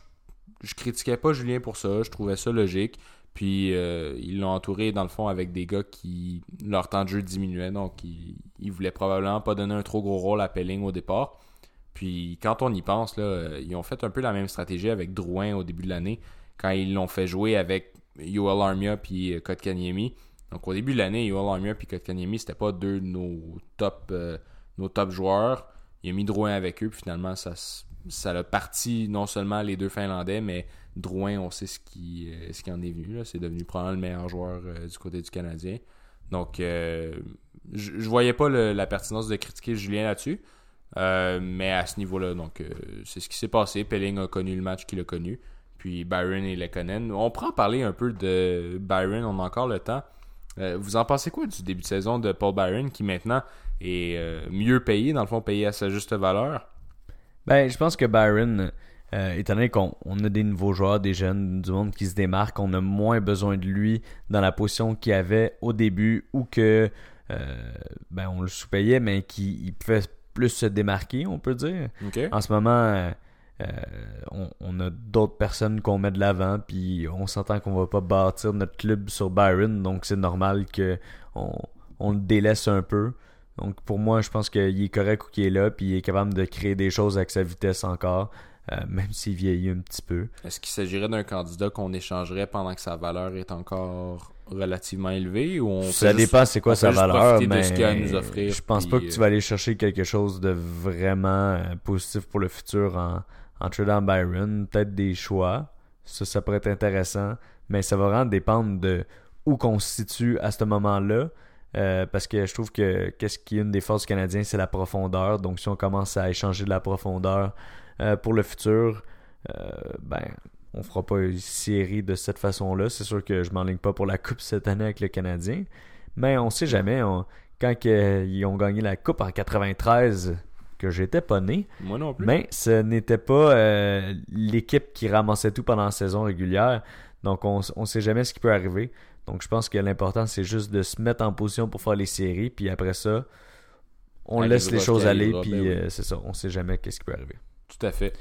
je critiquais pas Julien pour ça. Je trouvais ça logique. Puis, euh, ils l'ont entouré, dans le fond, avec des gars qui. Leur temps de jeu diminuait. Donc, ils, ils voulaient probablement pas donner un trop gros rôle à Pelling au départ. Puis, quand on y pense, là, euh, ils ont fait un peu la même stratégie avec Drouin au début de l'année. Quand ils l'ont fait jouer avec Yoel Armia puis euh, Kotkaniemi. Donc, au début de l'année, Yoel Armia puis Kotkaniemi, c'était pas deux de nos top, nos top joueurs. Il a mis Drouin avec eux, puis finalement, ça, ça a parti non seulement les deux Finlandais, mais Drouin, on sait ce qui, euh, ce qui en est venu. C'est devenu probablement le meilleur joueur euh, du côté du Canadien. Donc, euh, je, je voyais pas la pertinence de critiquer Julien là-dessus. Mais à ce niveau-là, donc c'est ce qui s'est passé. Pelling a connu le match qu'il a connu. Puis Byron et Lekonen. On prend en parler un peu de Byron, on a encore le temps. Vous en pensez quoi du début de saison de Paul Byron qui maintenant est mieux payé, dans le fond payé à sa juste valeur? Ben, je pense que Byron, euh, étant donné qu'on on a des nouveaux joueurs, des jeunes, du monde qui se démarquent, on a moins besoin de lui dans la position qu'il avait au début ou que ben, on le sous-payait, mais qui pouvait plus se démarquer, on peut dire. En ce moment, euh, euh, on, on a d'autres personnes qu'on met de l'avant, puis on s'entend qu'on va pas bâtir notre club sur Byron, donc c'est normal que on, on le délaisse un peu. Donc pour moi, je pense qu'il est correct où qu'il est là, puis il est capable de créer des choses avec sa vitesse encore, euh, même s'il vieillit un petit peu. Est-ce qu'il s'agirait d'un candidat qu'on échangerait pendant que sa valeur est encore relativement élevée ou on Ça fait dépend c'est quoi sa valeur, mais ce a à nous offrir, je pense puis, pas que euh, tu vas aller chercher quelque chose de vraiment euh, positif pour le futur en, en tradant Byron. Peut-être des choix, ça, ça pourrait être intéressant, mais ça va vraiment dépendre de où qu'on se situe à ce moment-là. euh, parce que je trouve que qu'est-ce qui est une des forces du Canadien, c'est la profondeur. Donc si on commence à échanger de la profondeur euh, pour le futur, euh, ben on fera pas une série de cette façon-là. C'est sûr que je m'enligne pas pour la coupe cette année avec le Canadien, mais on sait jamais. on- quand ils ont gagné la coupe en 93, que j'étais pas né, Moi non plus. mais ce n'était pas euh, l'équipe qui ramassait tout pendant la saison régulière. Donc on, on sait jamais ce qui peut arriver. Donc je pense que l'important c'est juste de se mettre en position pour faire les séries, puis après ça, on laisse les choses aller, puis ben oui. euh, c'est ça, on sait jamais qu'est-ce qui peut arriver. Tout à fait.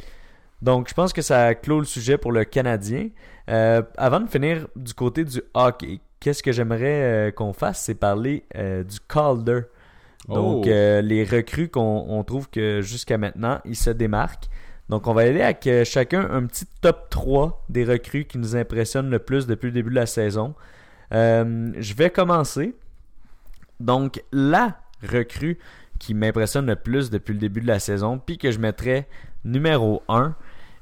Donc, je pense que ça clôt le sujet pour le Canadien. Euh, avant de finir du côté du hockey, qu'est-ce que j'aimerais euh, qu'on fasse, c'est parler euh, du Calder. Donc, Oh. les recrues qu'on on trouve que jusqu'à maintenant, ils se démarquent. Donc, on va aller avec chacun un petit top 3 des recrues qui nous impressionnent le plus depuis le début de la saison. Je vais commencer. Donc, la recrue qui m'impressionne le plus depuis le début de la saison, puis que je mettrais numéro 1.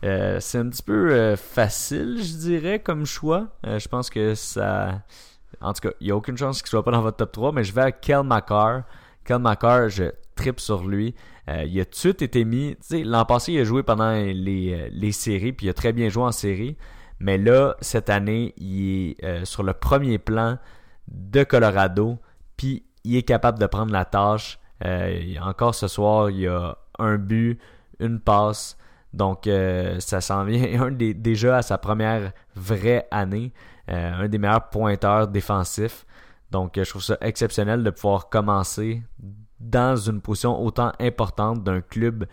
Euh, c'est un petit peu euh, facile, je dirais, comme choix. Euh, je pense que ça. En tout cas, il n'y a aucune chance qu'il soit pas dans votre top 3, mais je vais avec Kel McCarr. Kel McCarr, je tripe sur lui. Euh, il a tout de suite été mis. L'an passé, il a joué pendant les, euh, les séries, puis il a très bien joué en série. Mais là, cette année, il est euh, sur le premier plan de Colorado, puis il est capable de prendre la tâche. Encore ce soir, il y a un but, une passe. Donc, euh, ça s'en vient *laughs* déjà à sa première vraie année. Euh, un des meilleurs pointeurs défensifs. Donc, euh, je trouve ça exceptionnel de pouvoir commencer dans une position autant importante d'un club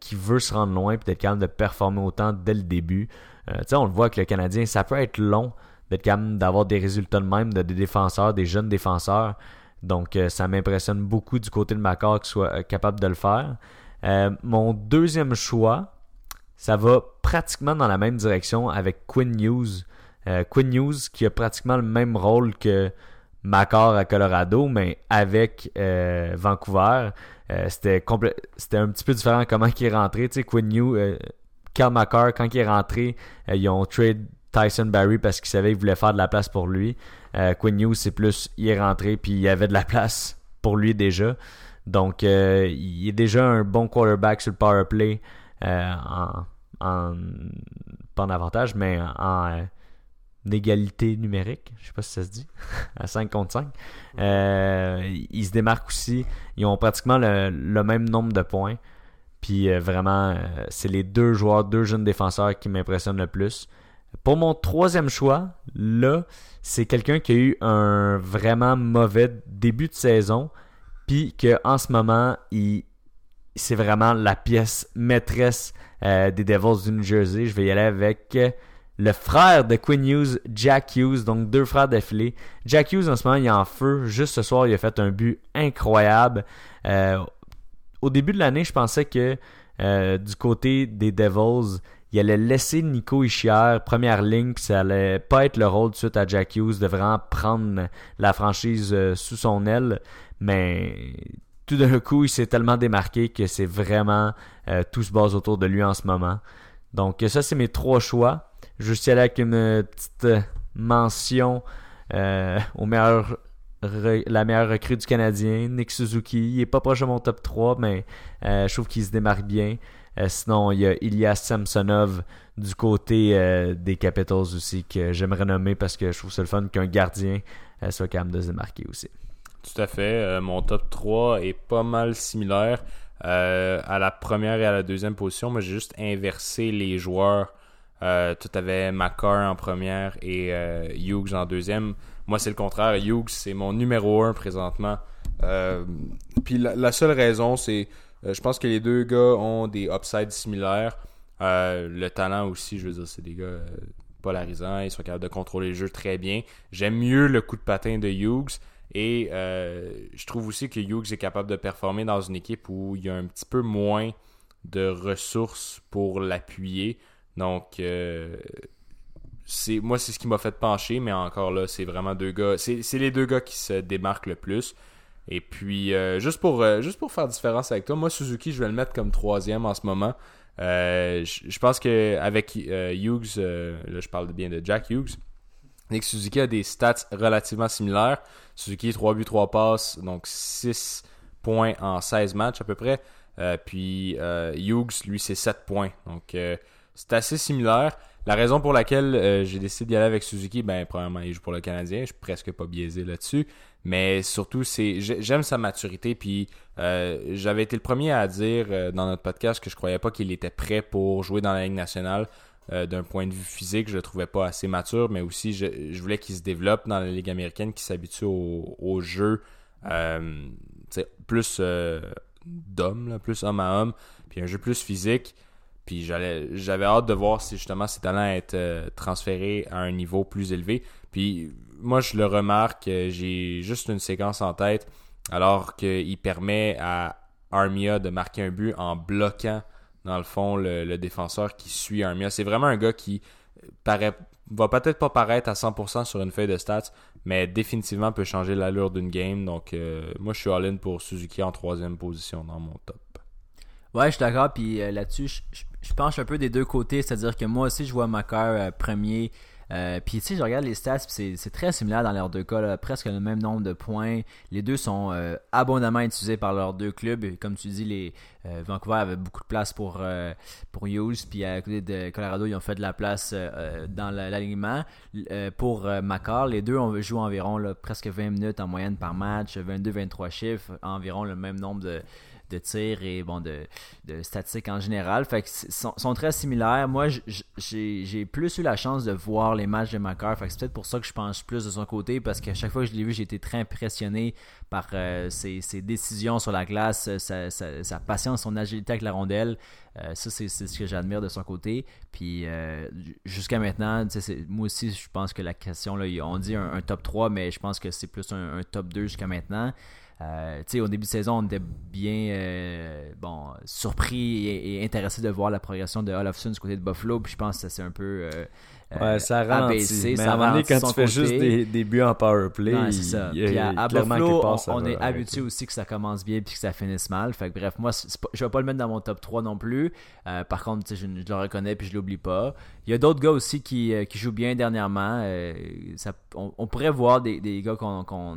qui veut se rendre loin et d'être capable de performer autant dès le début. Euh, on le voit avec le Canadien, ça peut être long d'être capable d'avoir des résultats de même de des défenseurs, des jeunes défenseurs. Donc, ça m'impressionne beaucoup du côté de Macor qu'il soit capable de le faire. Euh, mon deuxième choix, ça va pratiquement dans la même direction avec Quinn Hughes. Euh, Quinn Hughes qui a pratiquement le même rôle que Macor à Colorado, mais avec euh, Vancouver. C'était un petit peu différent comment il est rentré. Tu sais, Quinn euh, Cal Makar, quand il est rentré, ils ont trade Tyson Barry parce qu'ils savaient qu'ils voulaient faire de la place pour lui. Quinn Hughes, c'est plus, il est rentré puis il y avait de la place pour lui déjà. Donc, euh, il est déjà un bon quarterback sur le power play euh, en, pas en avantage, mais en, euh, égalité numérique. Je sais pas si ça se dit. *laughs* à 5 contre 5. Euh, ils se démarquent aussi. Ils ont pratiquement le, même nombre de points. Puis vraiment, c'est les deux joueurs, deux jeunes défenseurs qui m'impressionnent le plus. Pour mon troisième choix, là, c'est quelqu'un qui a eu un vraiment mauvais début de saison. Puis qu'en ce moment, il, c'est vraiment la pièce maîtresse euh, des Devils du New Jersey. Je vais y aller avec euh, le frère de Quinn Hughes, Jack Hughes, donc deux frères d'affilée. Jack Hughes, en ce moment, il est en feu. Juste ce soir, il a fait un but incroyable. Euh, au début de l'année, je pensais que du côté des Devils, il allait laisser Nico Ischier première ligne, puis ça allait pas être le rôle de suite à Jack Hughes de vraiment prendre la franchise sous son aile. Mais tout d'un coup, il s'est tellement démarqué que c'est vraiment euh, tout se base autour de lui en ce moment. Donc ça, c'est mes trois choix. Je suis allé avec une petite mention euh, au meilleur la meilleure recrue du Canadien, Nick Suzuki. Il est pas proche de mon top 3, mais euh, je trouve qu'il se démarque bien. Sinon, il y a Ilya Samsonov du côté des Capitals aussi, que j'aimerais nommer parce que je trouve ça le fun qu'un gardien soit capable de se démarquer aussi. Tout à fait. Euh, mon top 3 est pas mal similaire euh, à la première et à la deuxième position. Moi, j'ai juste inversé les joueurs. Euh, tout avait Makar en première et euh, Hughes en deuxième. Moi, c'est le contraire. Hughes, c'est mon numéro un présentement. Puis la, seule raison, c'est je pense que les deux gars ont des upsides similaires. Le talent aussi, je veux dire, c'est des gars polarisants. Ils sont capables de contrôler le jeu très bien. J'aime mieux le coup de patin de Hughes. Et euh, je trouve aussi que Hughes est capable de performer dans une équipe où il y a un petit peu moins de ressources pour l'appuyer. Donc, euh, c'est moi, c'est ce qui m'a fait pencher, mais encore là, c'est vraiment deux gars. C'est les deux gars qui se démarquent le plus. Et puis, euh, juste, pour, juste pour faire différence avec toi, moi, Suzuki, je vais le mettre comme troisième en ce moment. Je pense qu'avec Hughes, là, je parle bien de Jack Hughes, Suzuki a des stats relativement similaires. Suzuki, 3 buts, 3 passes, donc 6 points en 16 matchs à peu près. Euh, puis euh, Hughes, lui, c'est 7 points. Donc, euh, c'est assez similaire. La raison pour laquelle j'ai décidé d'y aller avec Suzuki, ben, premièrement, il joue pour le Canadien. Je suis presque pas biaisé là-dessus. Mais surtout, c'est j'ai- j'aime sa maturité. Puis, j'avais été le premier à dire dans notre podcast que je croyais pas qu'il était prêt pour jouer dans la Ligue nationale. Euh, d'un point de vue physique, je le trouvais pas assez mature, mais aussi je, voulais qu'il se développe dans la Ligue américaine, qu'il s'habitue au, jeu euh, plus euh, d'homme, plus homme à homme, puis un jeu plus physique. Puis j'avais hâte de voir si justement ses talents être euh, transférés à un niveau plus élevé. Puis moi, je le remarque, j'ai juste une séquence en tête, alors qu'il permet à Armia de marquer un but en bloquant, dans le fond, le, défenseur qui suit Armia. C'est vraiment un gars qui paraît, va peut-être pas paraître à 100% sur une feuille de stats, mais définitivement peut changer l'allure d'une game. Donc, euh, moi, je suis all-in pour Suzuki en troisième position dans mon top. Ouais, je suis d'accord. Puis euh, là-dessus, je, penche un peu des deux côtés. C'est-à-dire que moi aussi, je vois Macar euh, premier. Euh, puis tu sais, je regarde les stats, c'est très similaire dans leurs deux cas, presque le même nombre de points. Les deux sont euh, abondamment utilisés par leurs deux clubs. Comme tu dis, les euh, Vancouver avait beaucoup de place pour pour Hughes, puis à côté de Colorado, ils ont fait de la place dans la- l'alignement. Pour Macar, les deux on joue environ presque 20 minutes en moyenne par match, 22-23 chiffres, environ le même nombre de de tirs et bon de, de statistiques en général. Fait que sont, sont très similaires. Moi, j'ai plus eu la chance de voir les matchs de Macar. Fait c'est peut-être pour ça que je pense plus de son côté parce qu'à chaque fois que je l'ai vu, j'ai été très impressionné par euh, ses, ses décisions sur la glace, euh, sa, sa- patience, son agilité avec la rondelle. Euh, ça, c'est ce que j'admire de son côté. Puis jusqu'à maintenant, moi aussi, je pense que la question, là, on dit un, un top 3, mais je pense que c'est plus un, un top 2 jusqu'à maintenant. Euh, au début de saison, on était bien euh, bon, surpris et, et intéressé de voir la progression de Olofsson du côté de Buffalo. Puis je pense que c'est un peu euh, Ouais, ça euh, ralentit. ça à quand tu fais juste des, des buts en power play, Non, il- ça. il à, à Buffalo, on, est habitué aussi que ça commence bien puis que ça finisse mal. Fait que bref, moi, pas- je vais pas le mettre dans mon top 3 non plus. Euh, par contre, je, je le reconnais puis je l'oublie pas. Il y a d'autres gars aussi qui, euh, qui jouent bien dernièrement. Euh, ça, on, on pourrait voir des, des gars qu'on entend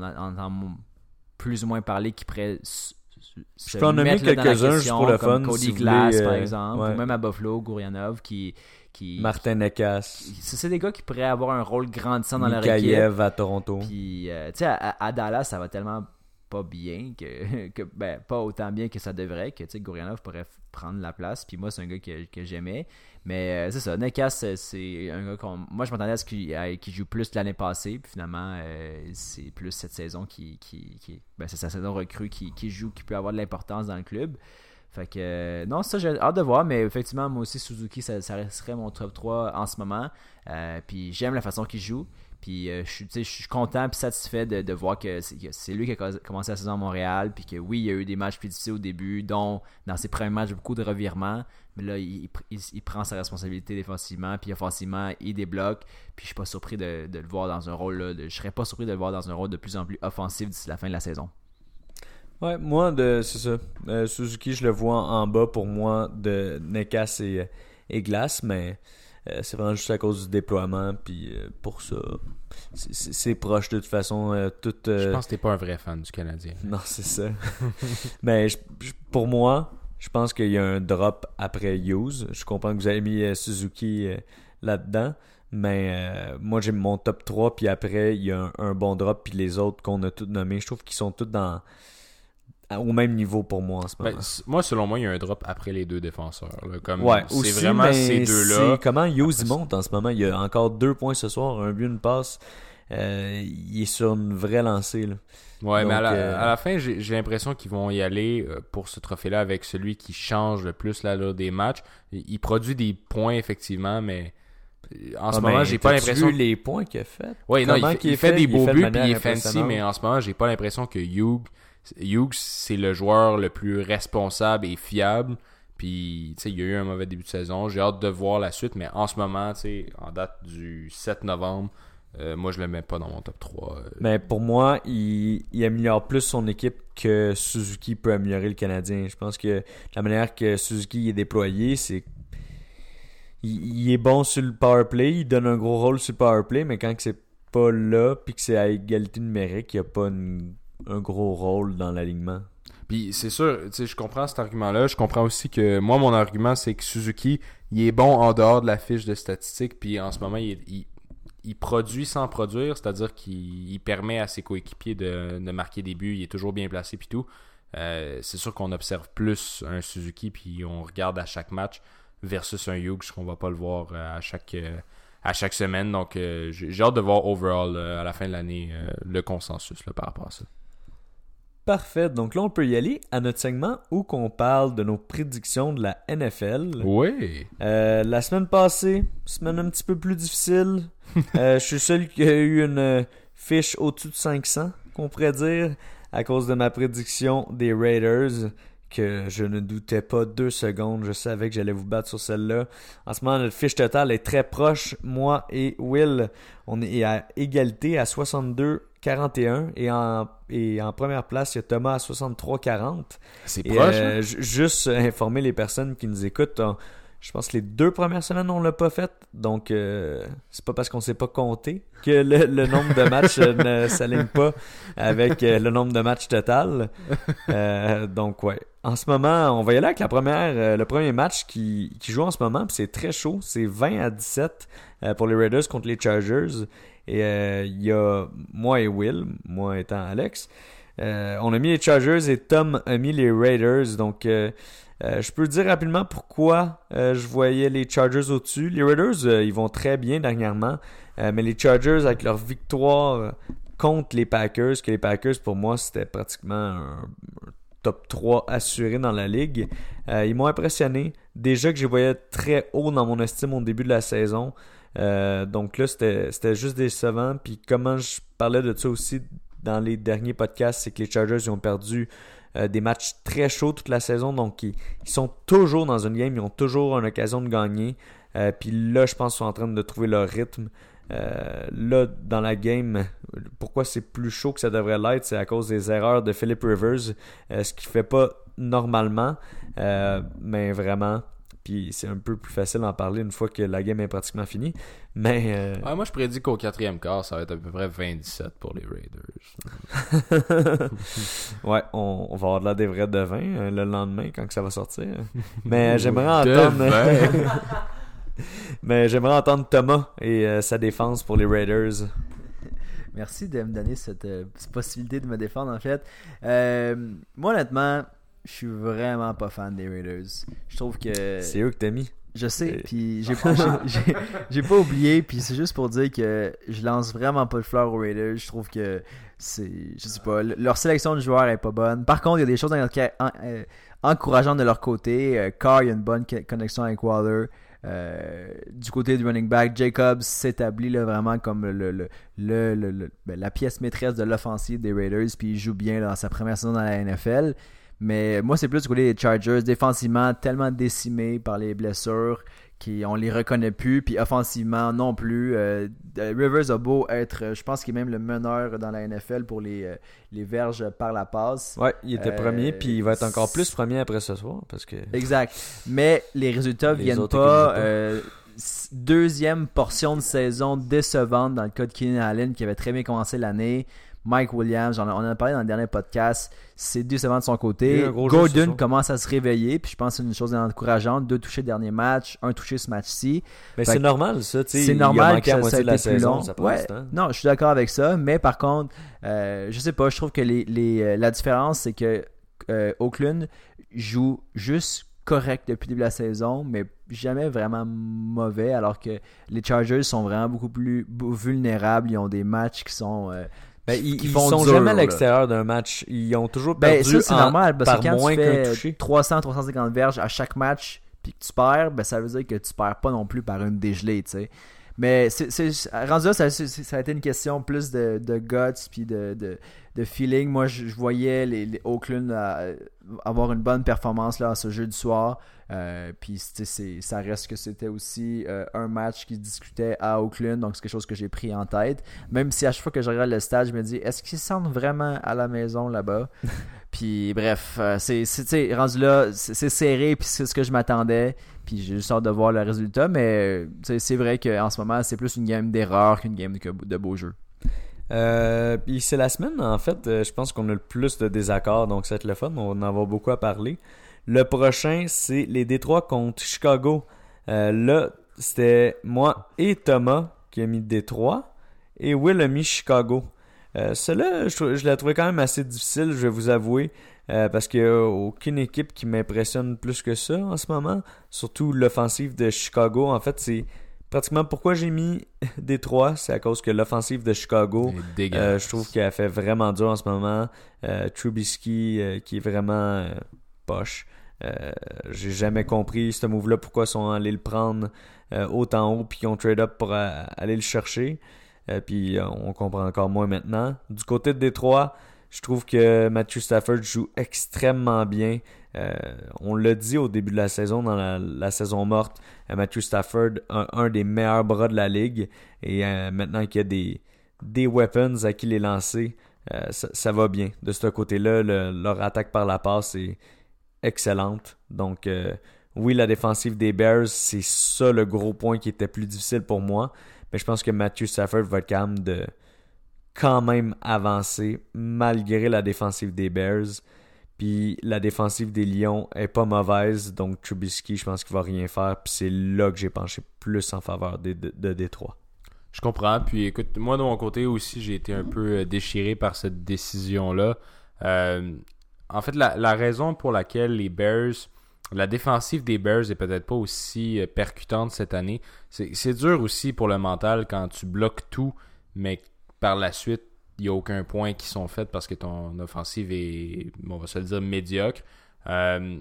plus ou moins parler qui pourraient se peux en nommer quelques-uns juste pour le comme fun, Cody si Glass, voulez, par euh, exemple, ouais. ou même à Buffalo, Gourianov, qui... qui Martin Nekas, c'est des gars qui pourraient avoir un rôle grandissant dans leur équipe. Mikhaïev à Toronto. Puis, euh, tu sais, à, à Dallas, ça va tellement pas bien que, *laughs* que ben, pas autant bien que ça devrait que, tu sais, Gourianov pourrait prendre la place. Puis moi, c'est un gars que, que j'aimais. Mais euh, c'est ça, Nekas, c'est- un gars qu'on. Moi, je m'attendais à ce qu'il joue plus l'année passée. Puis finalement, euh, c'est plus cette saison qui. qui, qui- ben, c'est sa saison recrue qui, qui joue, qui peut avoir de l'importance dans le club. Fait que, euh, non, ça, j'ai hâte de voir, mais effectivement, moi aussi, Suzuki, ça, ça resterait mon top 3 en ce moment. Puis j'aime la façon qu'il joue. Puis euh, je suis content puis satisfait de, voir que c'est lui qui a co- commencé la saison à Montréal. Puis que oui, il y a eu des matchs plus difficiles au début, dont dans ses premiers matchs, beaucoup de revirements. Mais là, il, prend sa responsabilité défensivement. Puis offensivement, il débloque. Puis je suis pas surpris de, le voir dans un rôle. De- je serais pas surpris de le voir dans un rôle de plus en plus offensif d'ici la fin de la saison. Ouais, moi, c'est ça. Euh, Suzuki, je le vois en bas pour moi de Nekas et, et Glass, mais euh, c'est vraiment juste à cause du déploiement. Puis euh, pour ça, c'est- proche de toute façon. euh, tout, euh, Je pense que t'es pas un vrai fan du Canadien. *laughs* Non, c'est ça. Mais je- je- pour moi, je pense qu'il y a un drop après Hughes. Je comprends que vous avez mis Suzuki là-dedans. Mais euh, moi, j'ai mon top 3. Puis après, il y a un, un bon drop. Puis les autres qu'on a tous nommés, je trouve qu'ils sont tous dans au même niveau pour moi en ce moment. Ben, c- moi, selon moi, il y a un drop après les deux défenseurs. là. Comme ouais, c'est vraiment mais ces deux-là. c'est Comment Hughes monte en ce moment Il y a encore deux points ce soir, un but, une passe. euh, il est sur une vraie lancée. Là. Ouais, mais à la, euh, à la fin, j'ai l'impression qu'ils vont y aller euh, pour ce trophée-là avec celui qui change le plus l'allure des matchs. Il, produit des points, effectivement, mais en ce Ah, moment, ben, j'ai pas l'impression. les points qu'il a fait? Oui, non, il, Comment fait- qu'il il fait fait? des Il beaux buts, puis il est fancy, mais en ce moment, j'ai pas l'impression que Hughes, Hughes, c'est le joueur le plus responsable et fiable. Puis, tu sais, il y a eu un mauvais début de saison. J'ai hâte de voir la suite, mais en ce moment, tu sais, en date du 7 novembre, euh, moi, je le mets pas dans mon top 3. euh. Mais pour moi, il, améliore plus son équipe que Suzuki peut améliorer le Canadien. Je pense que la manière que Suzuki est déployé, c'est il, est bon sur le power play, il donne un gros rôle sur le power play, mais quand c'est pas là, puis que c'est à égalité numérique, il n'y a pas une- un gros rôle dans l'alignement? Puis c'est sûr, tu sais, je comprends cet argument-là. Je comprends aussi que moi, mon argument, c'est que Suzuki, il est bon en dehors de la fiche de statistiques. Puis en ce moment, il, produit sans produire, c'est-à-dire qu'il il permet à ses coéquipiers de, marquer des buts. Il est toujours bien placé, puis tout. Euh, c'est sûr qu'on observe plus un Suzuki, puis on regarde à chaque match versus un Hughes, qu'on va pas le voir euh, à chaque, euh, à chaque semaine. Donc j'ai hâte de voir overall à la fin de l'année le consensus par rapport à ça. Parfait, donc là on peut y aller à notre segment où qu'on parle de nos prédictions de la NFL. Oui. Euh, la semaine passée, semaine un petit peu plus difficile. Euh, je suis seul qui a eu une fiche au-dessus de 500, qu'on pourrait dire, à cause de ma prédiction des Raiders, que je ne doutais pas deux secondes. Je savais que j'allais vous battre sur celle-là. En ce moment, notre fiche totale est très proche. Moi et Will, on est à égalité à 62-41. Et en, et en première place, il y a Thomas à 63-40. C'est proche. euh, hein? ju- juste euh, informer les personnes qui nous écoutent. on- je pense que les deux premières semaines, on l'a pas fait. Donc, euh, c'est pas parce qu'on sait pas compter que le, le nombre de matchs euh, *laughs* ne s'aligne pas avec euh, le nombre de matchs total. Euh, donc, ouais. En ce moment, on va y aller avec la première, euh, le premier match qui, qui joue en ce moment. c'est très chaud. C'est 20 à 17 euh, pour les Raiders contre les Chargers. Et euh, il y a moi et Will, moi étant Alex. Euh, on a mis les Chargers et Tom a mis les Raiders. Donc, euh, je peux dire rapidement pourquoi je voyais les Chargers au-dessus. Les Raiders, ils vont très bien dernièrement. Mais les Chargers, avec leur victoire contre les Packers, que les Packers, pour moi, c'était pratiquement un, top 3 assuré dans la ligue. Ils m'ont impressionné. Déjà que je les voyais très haut dans mon estime au début de la saison. Euh, donc là, c'était juste décevant. Puis comment je parlais de ça aussi dans les derniers podcasts, c'est que les Chargers ont perdu euh, des matchs très chauds toute la saison. Donc ils, sont toujours dans une game, ils ont toujours une occasion de gagner. Euh, puis là, je pense qu'ils sont en train de trouver leur rythme. Là, dans la game, pourquoi c'est plus chaud que ça devrait l'être, c'est à cause des erreurs de Philip Rivers, ce qu'il fait pas normalement, mais vraiment. Puis c'est un peu plus facile d'en parler une fois que la game est pratiquement finie. Mais euh, Ouais, moi, je prédis qu'au quatrième quart, ça va être à peu près 27 pour les Raiders. *laughs* ouais, on, on va avoir de la des vrais devins euh, le lendemain quand que ça va sortir. Mais j'aimerais entendre. *laughs* Mais j'aimerais entendre Thomas et euh, sa défense pour les Raiders. Merci de me donner cette, euh, cette possibilité de me défendre, en fait. Euh, moi, honnêtement, je suis vraiment pas fan des Raiders. Je trouve que. C'est eux que t'as mis. Je sais, puis j'ai pas, j'ai- oublié, puis c'est juste pour dire que je lance vraiment pas de fleurs aux Raiders. Je trouve que c'est, je sais pas, le- leur sélection de joueurs est pas bonne. Par contre, il y a des choses en- euh, encourageantes de leur côté. Euh, Carr, il y a une bonne co- connexion avec Waller. Euh, du côté du running back, Jacobs s'établit là, vraiment comme le, le, le, le- le- le- ben, la pièce maîtresse de l'offensive des Raiders, puis il joue bien dans sa première saison dans la NFL. Mais moi, c'est plus du côté des Chargers, défensivement tellement décimés par les blessures qu'on les reconnaît plus, puis offensivement non plus. Euh, euh, Rivers a beau être, euh, je pense qu'il est même le meneur dans la NFL pour les, les verges par la passe. Ouais, il était Euh, premier, puis il va être encore plus premier après ce soir parce que. Exact. Mais les résultats Les viennent pas. euh, deuxième portion de saison décevante dans le cas de Keenan Allen qui avait très bien commencé l'année. Mike Williams, on en a parlé dans le dernier podcast, c'est décevant de son côté. Gordon commence à se réveiller, puis je pense que c'est une chose encourageante. Deux touchés dernier match, un touché ce match-ci. Mais c'est normal, ça. C'est normal que ça, ça a de la été plus long. ça Ouais, non, je suis d'accord avec ça, mais par contre, euh, je sais pas, je trouve que les, les, euh, la différence, c'est que euh, Oakland joue juste correct depuis le début de la saison, mais jamais vraiment mauvais, alors que les Chargers sont vraiment beaucoup plus vulnérables. Ils ont des matchs qui sont. euh, Ben, ils, ils sont dur, jamais à l'extérieur d'un match. Ils ont toujours Ben, perdu ça, c'est normal, parce par que quand moins tu fais touché. 300-350 verges à chaque match, puis que tu perds, ben, ça veut dire que tu perds pas non plus par une dégelée, tu sais. Mais c'est, rendu là, ça, ça a été une question plus de, de guts puis de, de, de feeling. Moi, je, je voyais les, les Oakland euh, avoir une bonne performance là, à ce jeu du soir. Euh, puis ça reste que c'était aussi euh, un match qui se discutait à Oakland, donc c'est quelque chose que j'ai pris en tête. Même si à chaque fois que je regarde le stade, je me dis, est-ce qu'ils se sentent vraiment à la maison là-bas? *laughs* Puis bref, euh, c'est rendu là, c'est serré, puis c'est ce que je m'attendais. Puis j'ai juste hâte de voir le résultat, mais c'est vrai qu'en ce moment, c'est plus une game d'erreur qu'une game de, de beau jeu. Euh, puis c'est la semaine, en fait, euh, je pense qu'on a le plus de désaccords, donc ça va être le fun, on va en avoir beaucoup à parler. Le prochain, c'est les Détroits contre Chicago. Euh, là, c'était moi et Thomas qui a mis Détroit, et Will a mis Chicago. Euh, Cela, je, je l'ai trouvé quand même assez difficile, je vais vous avouer, euh, parce qu'il n'y a aucune équipe qui m'impressionne plus que ça en ce moment. Surtout l'offensive de Chicago. En fait, c'est pratiquement pourquoi j'ai mis *laughs* Détroit, c'est à cause que l'offensive de Chicago, euh, je trouve qu'elle fait vraiment dur en ce moment. Euh, Trubisky, euh, qui est vraiment euh, poche. J'ai jamais compris ce move-là, pourquoi ils sont allés le prendre autant haut, puis qu'ils ont trade up pour aller le chercher. Puis on comprend encore moins maintenant. Du côté de Détroit, je trouve que Matthew Stafford joue extrêmement bien. Euh, on l'a dit au début de la saison, dans la, saison morte, euh, Matthew Stafford, un, des meilleurs bras de la ligue. Et euh, maintenant qu'il y a des, des weapons à qui les lancer, ça, va bien. De ce côté-là, le- leur attaque par la passe est excellente. Donc, oui, la défensive des Bears, c'est ça le gros point qui était plus difficile pour moi. Mais je pense que Matthew Stafford va être de quand même avancer malgré la défensive des Bears. Puis la défensive des Lions est pas mauvaise, donc Trubisky, je pense qu'il va rien faire. Puis c'est là que j'ai penché plus en faveur des- de, de Détroit. Je comprends. Puis écoute, moi de mon côté aussi, j'ai été un peu euh, déchiré par cette décision-là. Euh, en fait, la, la raison pour laquelle les Bears, la défensive des Bears est peut-être pas aussi euh, percutante cette année, c'est dur aussi pour le mental quand tu bloques tout, mais par la suite, il n'y a aucun point qui sont faits parce que ton offensive est, on va se le dire, médiocre. Euh,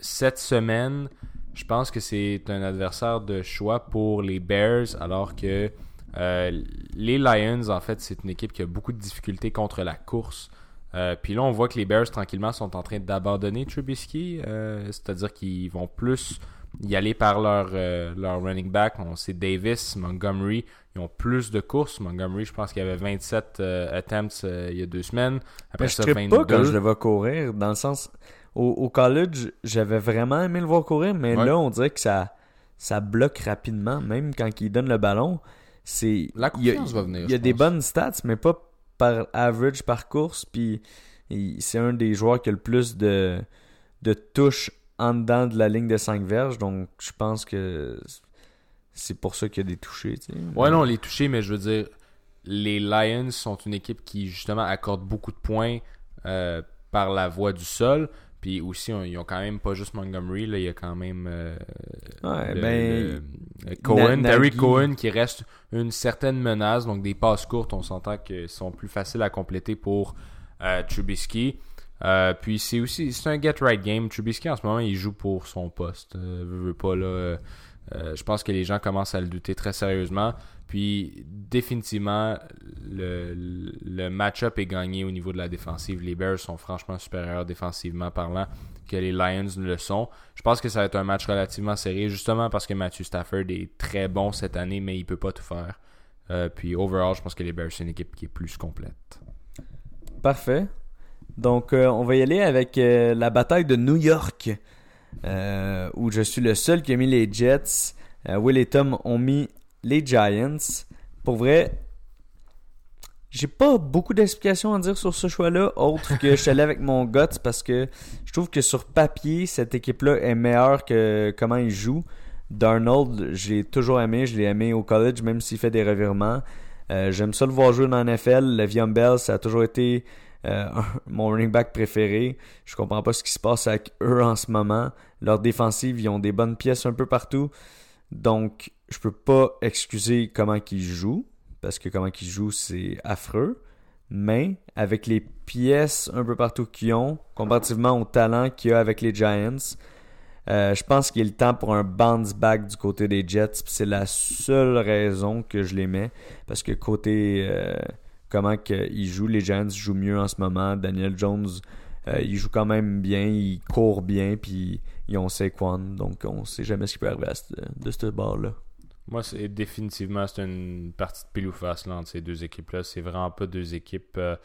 cette semaine, je pense que c'est un adversaire de choix pour les Bears, alors que euh, les Lions, en fait, c'est une équipe qui a beaucoup de difficultés contre la course. Euh, Puis là, on voit que les Bears, tranquillement, sont en train d'abandonner Trubisky. C'est-à-dire qu'ils vont plus y aller par leur, euh, leur running back. On sait Davis, Montgomery. Ils ont plus de courses. Montgomery, je pense qu'il y avait 27 euh, attempts euh, il y a deux semaines. Après Ben, je ça, ne 22. pas quand je le vois courir, dans le sens... Au, au college, j'avais vraiment aimé le voir courir, mais Ouais. là, on dirait que ça, ça bloque rapidement, même quand il donne le ballon. C'est, La il y a- confiance va venir, Il y a je des bonnes stats, mais pas par average par course, puis c'est un des joueurs qui a le plus de, de touches en dedans de la ligne de 5 verges, donc je pense que c'est pour ça qu'il y a des touchés. tu sais. Ouais, non, les toucher, mais je veux dire, les Lions sont une équipe qui, justement, accorde beaucoup de points euh, par la voie du sol. Puis aussi, on- ils ont quand même pas juste Montgomery, là, il y a quand même euh, Ouais, le- ben, le- Cohen, Na- Terry. Cohen qui reste une certaine menace. Donc des passes courtes, on s'entend qu'elles sont plus faciles à compléter pour euh, Trubisky. Euh, puis c'est aussi c'est un get right game. Trubisky en ce moment il joue pour son poste. Euh, euh, je pense que les gens commencent à le douter très sérieusement. Puis définitivement le, le match-up est gagné au niveau de la défensive. Les Bears sont franchement supérieurs défensivement parlant que les Lions le sont. Je pense que ça va être un match relativement serré, justement parce que Matthew Stafford est très bon cette année, mais il peut pas tout faire. Puis overall, je pense que les Bears c'est une équipe qui est plus complète. Parfait. Donc, euh, on va y aller avec euh, la bataille de New York, euh, où je suis le seul qui a mis les Jets. Will et Tom ont mis les Giants. Pour vrai, j'ai pas beaucoup d'explications à dire sur ce choix-là, autre que je suis allé avec mon guts parce que je trouve que sur papier, cette équipe-là est meilleure que comment ils jouent. Darnold, j'ai toujours aimé, je l'ai aimé au college, même s'il fait des revirements. J'aime ça le voir jouer dans la NFL. Le'Veon Bell, ça a toujours été euh, *laughs* mon running back préféré. Je comprends pas ce qui se passe avec eux en ce moment. Leur défensive, ils ont des bonnes pièces un peu partout. Donc, je peux pas excuser comment ils jouent, parce que comment ils jouent, c'est affreux. Mais avec les pièces un peu partout qu'ils ont, comparativement au talent qu'il y a avec les Giants, euh, je pense qu'il est le temps pour un bounce back du côté des Jets. C'est la seule raison que je les mets. Parce que côté euh, comment ils jouent, les Giants jouent mieux en ce moment. Daniel Jones, euh, il joue quand même bien, il court bien, puis ils ont Saquon. Donc on sait jamais ce qui peut arriver de ce bord-là. Moi, c'est définitivement c'est une partie de pile ou face là, entre ces deux équipes-là. C'est vraiment pas deux équipes euh,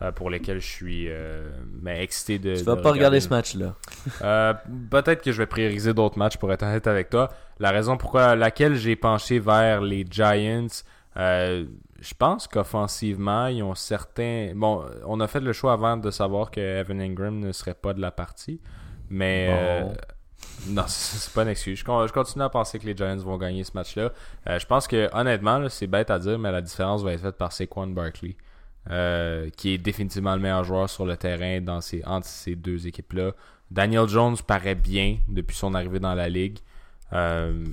euh, pour lesquelles je suis euh, mais excité de. Tu vas pas regarder, ce match-là. *laughs* Peut-être que je vais prioriser d'autres matchs pour être honnête avec toi. La raison pourquoi laquelle j'ai penché vers les Giants, je pense qu'offensivement, ils ont certains. Bon, on a fait le choix avant de savoir que Evan Ingram ne serait pas de la partie, mais. Non, *laughs* c'est pas une excuse. Je continue à penser que les Giants vont gagner ce match-là. Euh, je pense que, honnêtement, c'est bête à dire, mais la différence va être faite par Saquon Barkley, euh, qui est définitivement le meilleur joueur sur le terrain dans ces, entre ces deux équipes-là. Daniel Jones paraît bien depuis son arrivée dans la ligue. Euh,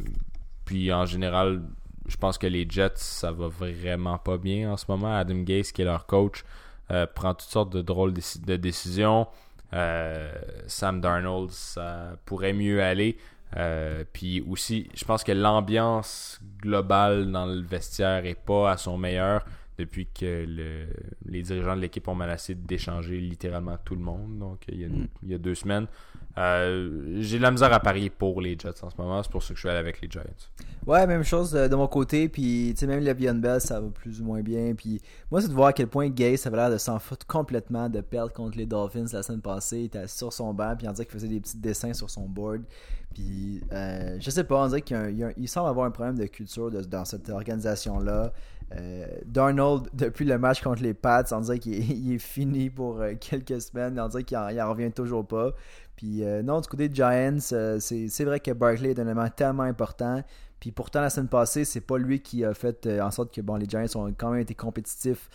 puis, en général, je pense que les Jets, ça va vraiment pas bien en ce moment. Adam Gase, qui est leur coach, prend toutes sortes de drôles de décisions. Euh, Sam Darnold, ça pourrait mieux aller. Euh, puis aussi, je pense que l'ambiance globale dans le vestiaire est pas à son meilleur depuis que les dirigeants de l'équipe ont menacé d'échanger littéralement tout le monde. Donc, il y a, mm. il y a deux semaines. Euh, j'ai de la misère à parier pour les Jets en ce moment. C'est pour ça que je suis allé avec les Giants. Ouais, même chose de, mon côté. Puis, tu sais, même Le'Veon Bell, ça va plus ou moins bien. Puis, moi, c'est de voir à quel point Gay, ça avait l'air de s'en foutre complètement de perdre contre les Dolphins la semaine passée. Il était sur son banc, puis on dirait qu'il faisait des petits dessins sur son board. Puis, euh, je sais pas, on dirait qu'il semble avoir un problème de culture dans cette organisation-là. Euh, Darnold, *laughs* depuis le match contre les Pats, on dirait qu'il est, fini pour euh, quelques semaines. On dirait qu'il en, revient toujours pas. Puis euh, non, du côté des Giants, c'est vrai que Barkley est un élément tellement important. Puis pourtant, la semaine passée, c'est pas lui qui a fait en sorte que les Giants ont quand même été compétitifs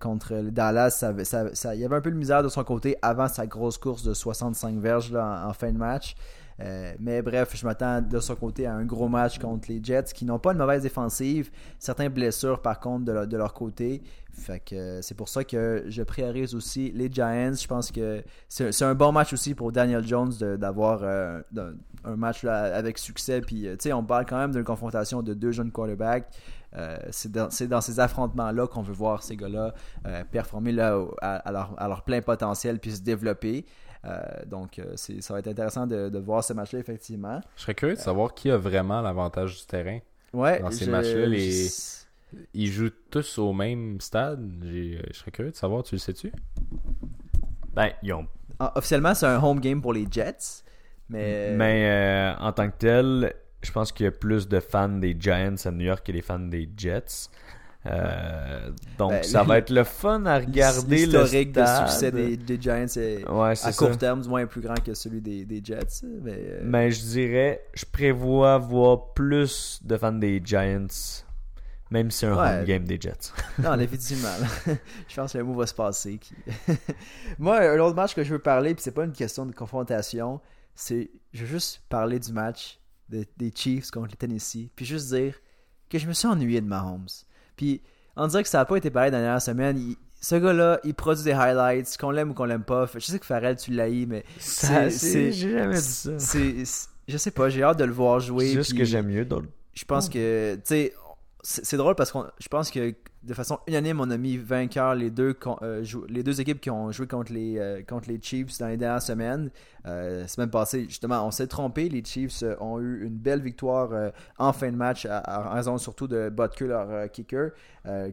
contre Dallas. il y avait un peu de misère de son côté avant sa grosse course de 65 verges en, fin de match. Euh, mais bref, je m'attends de son côté à un gros match contre les Jets qui n'ont pas une mauvaise défensive. Certains blessures par contre de, leur côté. Que c'est pour ça que je priorise aussi les Giants. Je pense que c'est un bon match aussi pour Daniel Jones d'avoir euh, un match avec succès. Puis, euh, on parle quand même d'une confrontation de deux jeunes quarterbacks. c'est dans, ces affrontements-là qu'on veut voir ces gars-là performer là, à, leur, plein potentiel puis se développer. Euh, donc, euh, ça va être intéressant de, voir ce match-là, effectivement. Je serais curieux de savoir qui a vraiment l'avantage du terrain. Ouais, dans ces matchs-là, les... ils jouent tous au même stade. Je serais curieux de savoir, tu le sais-tu? Ben, ils ont. Ah, officiellement, c'est un home game pour les Jets. Mais, mais euh, en tant que tel, je pense qu'il y a plus de fans des Giants à New York que des fans des Jets. Euh, donc ben, ça va être le fun à regarder l'historique de succès des, Giants est, à court terme du moins plus grand que celui des, Jets mais, euh, mais, je dirais je prévois voir plus de fans des Giants même si c'est un home game des Jets. *laughs* Non effectivement. *laughs* Je pense que le mot va se passer *laughs* moi un autre match que je veux parler puis c'est pas une question de confrontation c'est je veux juste parler du match des Chiefs contre les Tennessee puis juste dire que je me suis ennuyé de Mahomes puis on dirait que ça n'a pas été pareil dans la dernière semaine. ce gars-là, il produit des highlights, qu'on l'aime ou qu'on l'aime pas. Je sais que Farrell, tu l'as mais. J'ai jamais dit ça. Je sais pas, j'ai hâte de le voir jouer. C'est juste que j'aime mieux. Je pense que. Tu sais, c'est drôle parce que je pense que de façon unanime, on a mis vainqueur les deux, euh, les deux équipes qui ont joué contre les, euh, Chiefs dans les dernières semaines. Euh, semaine passée, justement, on s'est trompé. Les Chiefs ont eu une belle victoire en fin de match, en raison surtout de Butker, leur kicker,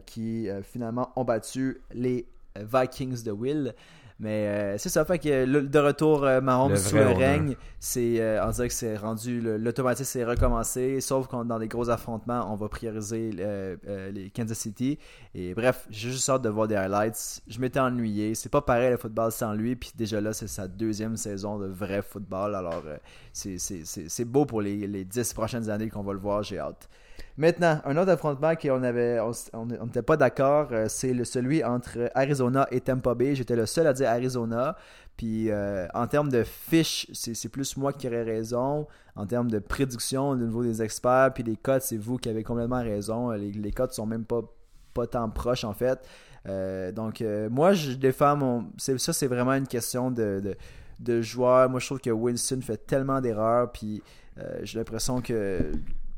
qui finalement ont battu les Vikings de Will. Mais euh, c'est ça, fait que de retour euh, Mahomes sous le règne, c'est euh, on dirait que c'est rendu l'automatique s'est recommencé, sauf qu'on dans des gros affrontements, on va prioriser les Kansas City. Et bref, j'ai juste hâte de voir des highlights. Je m'étais ennuyé, c'est pas pareil le football sans lui, puis déjà là c'est sa deuxième saison de vrai football, alors c'est beau pour les, les 10 prochaines années qu'on va le voir, j'ai hâte. Maintenant, un autre affrontement qu'on avait, on n'était pas d'accord, euh, c'est celui entre Arizona et Tampa Bay. J'étais le seul à dire Arizona. Puis euh, en termes de fiches, c'est plus moi qui aurais raison. En termes de prédiction au niveau des experts, puis les cotes, c'est vous qui avez complètement raison. Les, les cotes sont même pas, pas tant proches en fait. Euh, donc moi, je défends mon. Ça, c'est vraiment une question de, de, de joueur. Moi, je trouve que Winston fait tellement d'erreurs. Puis j'ai l'impression que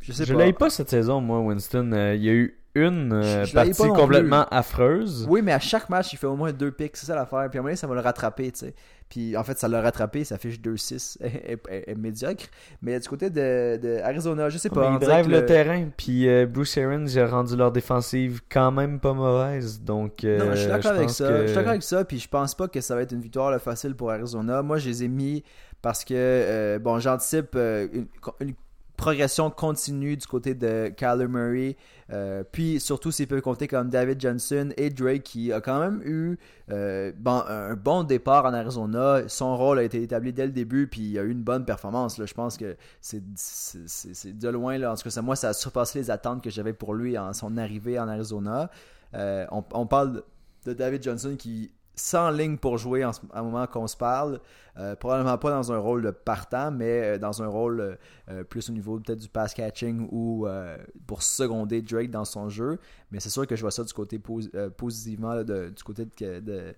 je sais je l'ai pas cette saison, moi, Winston. Euh, il y a eu une euh, partie complètement affreuse. Oui, mais à chaque match, il fait au moins deux pics. C'est ça l'affaire. Puis à un moment donné, ça va le rattraper, tu sais. Puis en fait, ça l'a rattrapé. Ça fiche 2-6. est, médiocre. Mais du côté de, de Arizona, je sais pas. ils drivent le... terrain. Puis euh, Bruce Arians a rendu leur défensive quand même pas mauvaise. Donc, non, je suis d'accord avec ça. Je suis d'accord avec ça. Puis je pense pas que ça va être une victoire facile pour Arizona. Moi, je les ai mis parce que, bon, j'anticipe une, une progression continue du côté de Kyler Murray. Euh, puis surtout s'il peut compter comme David Johnson et Drake qui a quand même eu euh, un bon départ en Arizona. Son rôle a été établi dès le début puis il a eu une bonne performance. Là. Je pense que c'est de loin, en tout cas moi ça a surpassé les attentes que j'avais pour lui en son arrivée en Arizona. Euh, on, parle de David Johnson qui sans ligne pour jouer en ce, moment qu'on se parle. Euh, probablement pas dans un rôle de partant, mais euh, dans un rôle euh, plus au niveau peut-être du pass catching ou pour seconder Drake dans son jeu. Mais c'est sûr que je vois ça du côté positivement du côté de.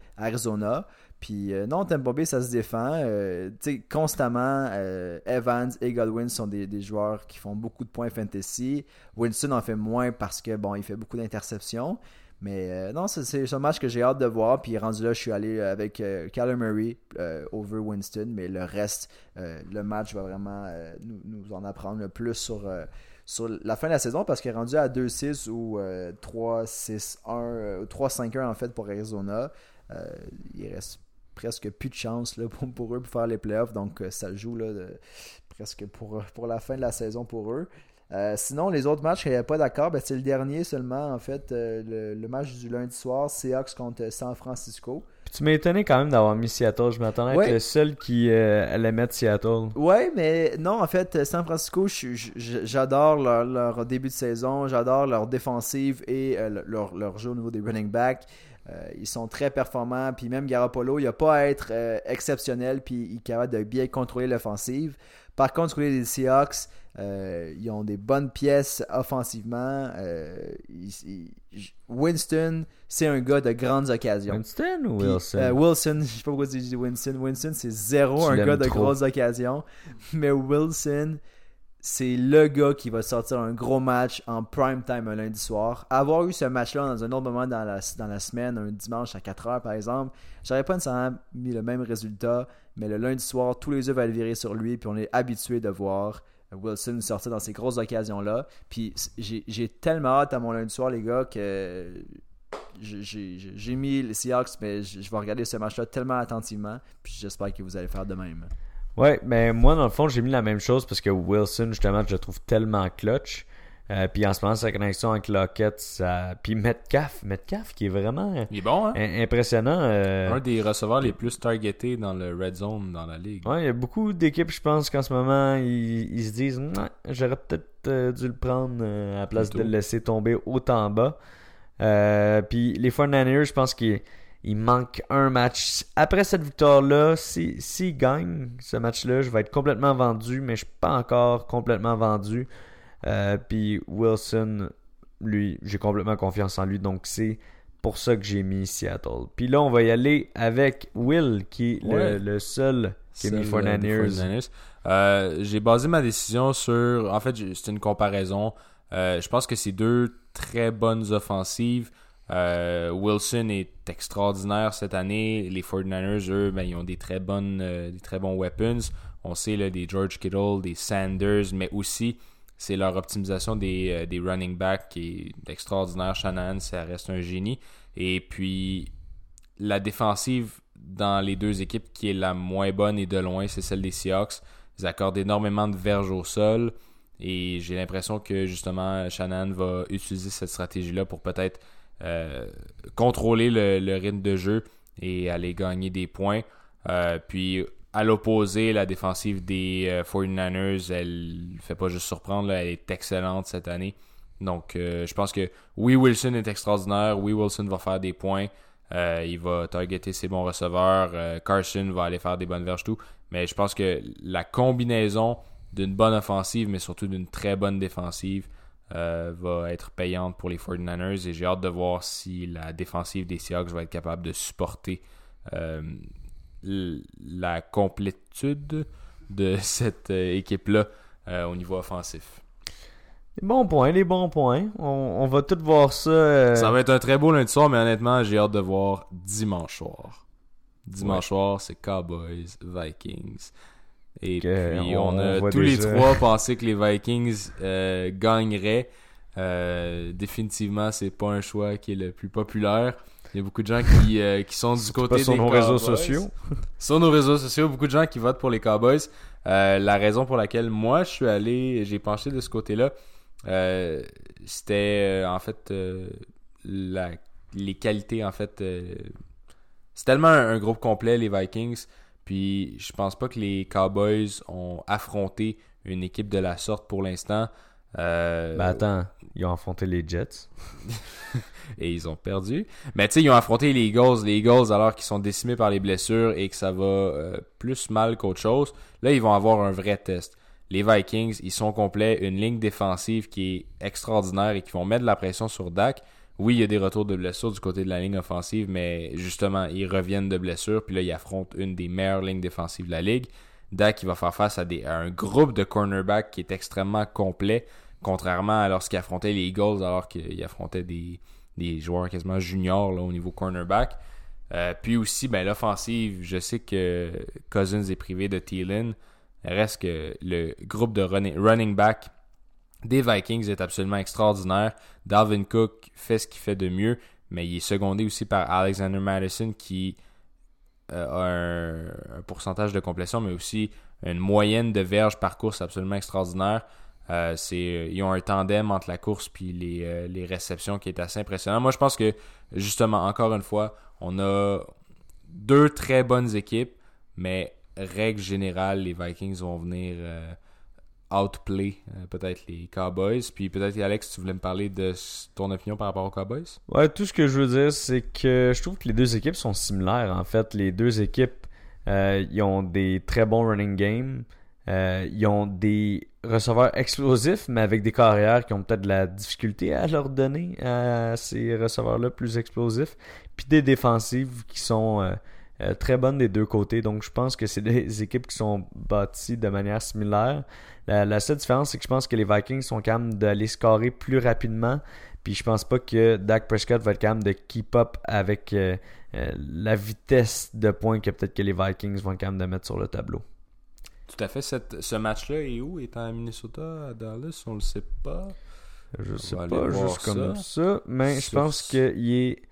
Puis non, Tampa Bay, ça se défend. constamment, Evans et Godwin sont des, des, joueurs qui font beaucoup de points fantasy. Winston en fait moins parce que bon, il fait beaucoup d'interceptions. Mais euh, non, c'est un match que j'ai hâte de voir. Puis rendu là, je suis allé avec euh, Murray euh, over Winston. Mais le reste, euh, le match va vraiment nous, en apprendre le plus sur, la fin de la saison parce qu'il est rendu à 2-6 ou 3-6-1, 3-5-1 en fait pour Arizona. il reste presque plus de chance *laughs* pour, eux pour faire les playoffs. Donc ça joue presque pour la fin de la saison pour eux. Euh, sinon, les autres matchs qu'il n'y avait pas d'accord, ben, c'est le dernier seulement, en fait, euh, le, match du lundi soir, Seahawks contre San Francisco. tu m'as étonné quand même d'avoir mis Seattle. Je m'attendais à être le seul qui euh, allait mettre Seattle. Ouais, mais non, en fait, San Francisco, j'adore leur, début de saison, j'adore leur défensive et leur, leur, jeu au niveau des running backs. ils sont très performants, puis même Garoppolo, il n'a pas à être exceptionnel, puis il est capable de bien contrôler l'offensive. Par contre, du côté des Seahawks, euh, ils ont des bonnes pièces offensivement. Euh, Winston, c'est un gars de grandes occasions. Winston ou Wilson? euh, Wilson, *laughs* je sais pas pourquoi tu dis Winston. Winston, c'est zéro un gars de grosses occasions. Mais Wilson, c'est le gars qui va sortir un gros match en prime time un lundi soir. Avoir eu ce match-là dans un autre moment dans la, dans la semaine, un dimanche à 4h par exemple, j'aurais pas nécessairement mis le même résultat, mais le lundi soir, tous les yeux vont virer sur lui, puis on est habitué de voir Wilson sortir dans ces grosses occasions-là. Puis j'ai tellement hâte à mon lundi soir, les gars, que j'ai mis les Seahawks, mais je vais regarder ce match-là tellement attentivement. Puis j'espère que vous allez faire de même. Ouais, mais moi, dans le fond, j'ai mis la même chose parce que Wilson, justement, je le trouve tellement clutch. Euh, puis en ce moment, sa connexion avec Lockett, ça... puis Metcalf, Metcalf qui est vraiment il est bon, hein? impressionnant. Euh, Un des receveurs les plus targetés dans le red zone dans la ligue. Ouais, il y a beaucoup d'équipes, je pense, qu'en ce moment, ils, se disent j'aurais peut-être euh, dû le prendre à la place de le laisser tomber autant bas. puis les 49ers, je pense qu'il manque un match. Après cette victoire-là, s'il si, gagne ce match-là, je vais être complètement vendu, mais je suis pas encore complètement vendu. Euh, puis Wilson, lui, j'ai complètement confiance en lui. Donc c'est pour ça que j'ai mis Seattle. Puis là, on va y aller avec Will, qui est le, seul qui a mis 49ers. Euh, j'ai basé ma décision sur. En fait, c'est une comparaison. Euh, je pense que c'est deux très bonnes offensives. Wilson est extraordinaire cette année. Les 49ers, eux, ben, ils ont des très, bonnes, des très bons weapons. On sait là, des George Kittle, des Sanders, mais aussi c'est leur optimisation des, euh, des, running backs qui est extraordinaire. Shannon, ça reste un génie. Et puis, la défensive dans les deux équipes qui est la moins bonne et de loin, c'est celle des Seahawks. Ils accordent énormément de verges au sol. Et j'ai l'impression que justement, Shannon va utiliser cette stratégie-là pour peut-être euh, contrôler le, rythme de jeu et aller gagner des points. Euh, puis à l'opposé, la défensive des 49ers, euh, elle fait pas juste surprendre, elle est excellente cette année. Donc, euh, je pense que oui, Wilson est extraordinaire. Oui, Wilson va faire des points. Euh, il va targeter ses bons receveurs. Euh, Carson va aller faire des bonnes verges, tout. Mais je pense que la combinaison d'une bonne offensive, mais surtout d'une très bonne défensive, va être payante pour les 49ers. Et j'ai hâte de voir si la défensive des Seahawks va être capable de supporter la complétude de *laughs* cette équipe-là au niveau offensif. Les bons points, les bons points. On, va tout voir ça. Euh, ça va être un très beau lundi soir, mais honnêtement, j'ai hâte de voir dimanche soir. Dimanche soir, c'est Cowboys, Vikings. Et puis, on, a tous les trois pensé que les Vikings euh, gagneraient. Euh, définitivement, c'est pas un choix qui est le plus populaire. Il y a beaucoup de gens qui, qui sont du côté des sur nos réseaux sociaux. *laughs* sur nos réseaux sociaux, beaucoup de gens qui votent pour les Cowboys. la raison pour laquelle moi je suis allé, j'ai penché de ce côté-là, euh, c'était euh, en fait euh, la, les qualités en fait c'est tellement un, groupe complet les Vikings puis je pense pas que les Cowboys ont affronté une équipe de la sorte pour l'instant ben attends ils ont affronté les Jets. *laughs* Et ils ont perdu. Mais tu sais ils ont affronté les Eagles. Les Eagles alors qu'ils sont décimés par les blessures et que ça va plus mal qu'autre chose là ils vont avoir un vrai test. Les Vikings, ils sont complets, une ligne défensive qui est extraordinaire et qui vont mettre de la pression sur Dak. Oui, il y a des retours de blessures du côté de la ligne offensive, mais justement, ils reviennent de blessures, puis là, ils affrontent une des meilleures lignes défensives de la ligue. Dak, il va faire face à, un groupe de cornerbacks qui est extrêmement complet, contrairement à lorsqu'il affrontait les Eagles, alors qu'il affrontait des, joueurs quasiment juniors au niveau cornerback. Euh, puis aussi, ben, l'offensive, je sais que Cousins est privé de Thielen. Reste que le groupe de running back des Vikings est absolument extraordinaire. Dalvin Cook fait ce qu'il fait de mieux, mais il est secondé aussi par Alexander Madison qui euh, un, pourcentage de complétion, mais aussi une moyenne de verges par course absolument extraordinaire. Euh, c'est, ils ont un tandem entre la course et les, euh, les réceptions qui est assez impressionnant. Moi, je pense que, justement, encore une fois, on a deux très bonnes équipes, mais règle générale, les Vikings vont venir euh, outplay euh, peut-être les Cowboys. Puis peut-être, Alex, tu voulais me parler de ton opinion par rapport aux Cowboys? Ouais, tout ce que je veux dire, c'est que je trouve que les deux équipes sont similaires. En fait, les deux équipes, euh, ils ont des très bons running games. ils ont des receveurs explosifs, mais avec des carrières qui ont peut-être de la difficulté à leur donner à ces receveurs-là plus explosifs. Puis des défensives qui sont euh, très bonne des deux côtés. Donc, je pense que c'est des *laughs* équipes qui sont bâties de manière similaire. La, seule différence, c'est que je pense que les Vikings sont capables d'aller scorer plus rapidement. Puis je pense pas que Dak Prescott va être capable de keep up avec euh, euh, la vitesse de points que peut-être que les Vikings vont être capables de mettre sur le tableau. Tout à fait. ce match-là est où? Est à Minnesota, à Dallas? On le sait pas. Je sais pas, juste comme ça. Mais je pense qu'il est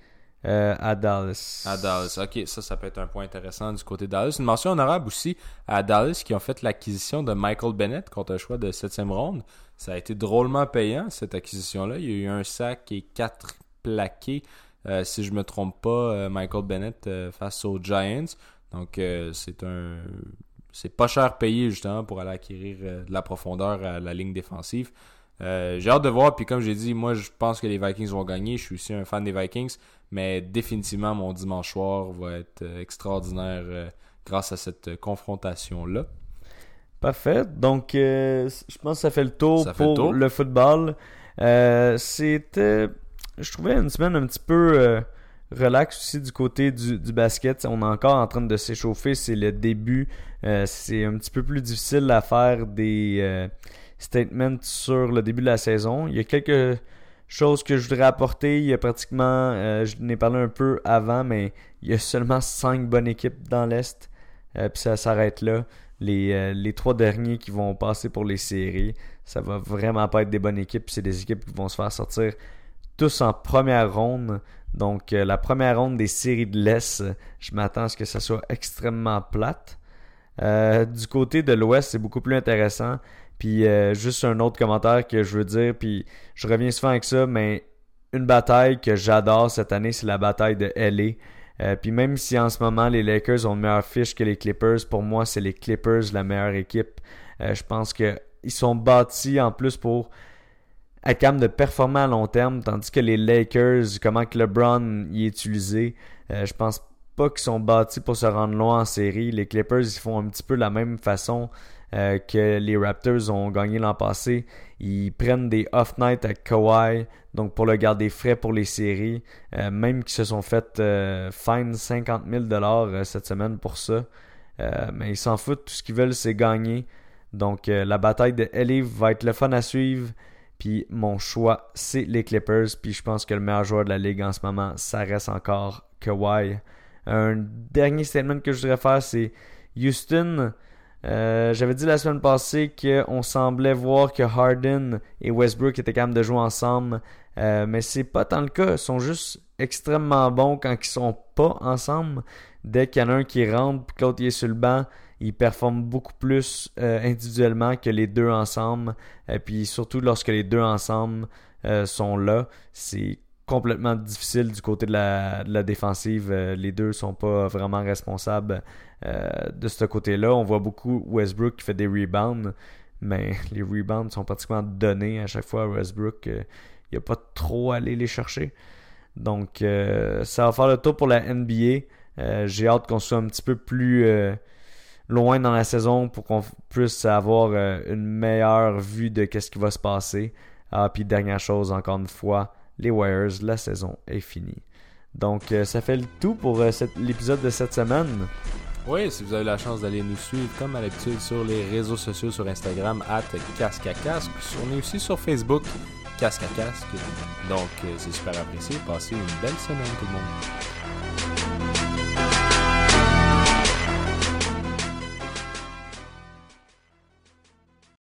euh, à Dallas. À Dallas, ok, ça, ça peut être un point intéressant du côté de Dallas. Une mention honorable aussi à Dallas qui ont fait l'acquisition de Michael Bennett contre un choix de 7 ronde. Ça a été drôlement payant, cette acquisition-là. Il y a eu un sac et quatre plaqués, euh, si je me trompe pas, euh, Michael Bennett face aux Giants. Donc, c'est un. C'est pas cher payé justement pour aller acquérir de la profondeur à la ligne défensive. j'ai hâte de voir, puis comme j'ai dit, moi je pense que les Vikings vont gagner. Je suis aussi un fan des Vikings. Mais définitivement, mon dimanche soir va être euh, extraordinaire euh, grâce à cette euh, confrontation-là. Parfait. Donc, je pense que ça fait le tour pour le, football. C'était, je trouvais une semaine un petit peu relax aussi du côté du, du, basket. On est encore en train de s'échauffer. C'est le début. c'est un petit peu plus difficile à faire des statements sur le début de la saison. Il y a quelques Chose que je voudrais apporter, il y a pratiquement, euh, je n'ai parlé un peu avant, mais il y a seulement 5 bonnes équipes dans l'Est. Euh, puis ça s'arrête là. Les, euh, les trois derniers qui vont passer pour les séries, ça va vraiment pas être des bonnes équipes. C'est des équipes qui vont se faire sortir tous en première ronde. Donc la première ronde des séries de l'Est, je m'attends à ce que ça soit extrêmement plate. du côté de l'Ouest, c'est beaucoup plus intéressant. Puis euh, juste un autre commentaire que je veux dire, puis je reviens souvent avec ça, mais une bataille que j'adore cette année, c'est la bataille de LA. Euh, puis même si en ce moment les Lakers ont une meilleure fiche que les Clippers, pour moi c'est les Clippers la meilleure équipe. Euh, je pense qu'ils sont bâtis en plus pour être capable de performer à long terme, tandis que les Lakers, comment que LeBron y est utilisé, je pense pas qu'ils sont bâtis pour se rendre loin en série. Les Clippers, ils font un petit peu la même façon euh, que les Raptors ont gagné l'an passé. Ils prennent des off-nights à Kawhi, donc pour le garder frais pour les séries. Euh, même qu'ils se sont fait euh, fine 50 000 dollars cette semaine pour ça. mais ils s'en foutent. Tout ce qu'ils veulent, c'est gagner. Donc la bataille de LA va être le fun à suivre. Puis mon choix, c'est les Clippers. Puis je pense que le meilleur joueur de la ligue en ce moment, ça reste encore Kawhi. Un dernier statement que je voudrais faire, c'est Houston. Euh, j'avais dit la semaine passée qu'on semblait voir que Harden et Westbrook étaient capables de jouer ensemble, euh, mais c'est pas tant le cas. Ils sont juste extrêmement bons quand ils sont pas ensemble. Dès qu'il y en a un qui rentre et que l'autre est sur le banc, ils performent beaucoup plus euh, individuellement que les deux ensemble. Et puis surtout lorsque les deux ensemble sont là, c'est complètement difficile du côté de la, défensive. Euh, les deux sont pas vraiment responsables de ce côté-là. On voit beaucoup Westbrook qui fait des rebounds, mais *laughs* les rebounds sont pratiquement donnés à chaque fois à Westbrook. Euh, il n'y a pas trop à aller les chercher. Donc, ça va faire le tour pour la NBA. J'ai hâte qu'on soit un petit peu plus loin dans la saison pour qu'on puisse avoir une meilleure vue de ce qui va se passer. Ah, puis dernière chose, encore une fois, les Warriors, la saison est finie. Donc, euh, ça fait le tout pour euh, l'épisode de cette semaine. Oui, si vous avez la chance d'aller nous suivre, comme à l'habitude, sur les réseaux sociaux, sur Instagram, at casque à casque. On est aussi sur Facebook, casque à casque. Donc, euh, c'est super apprécié. Passez une belle semaine, tout le monde.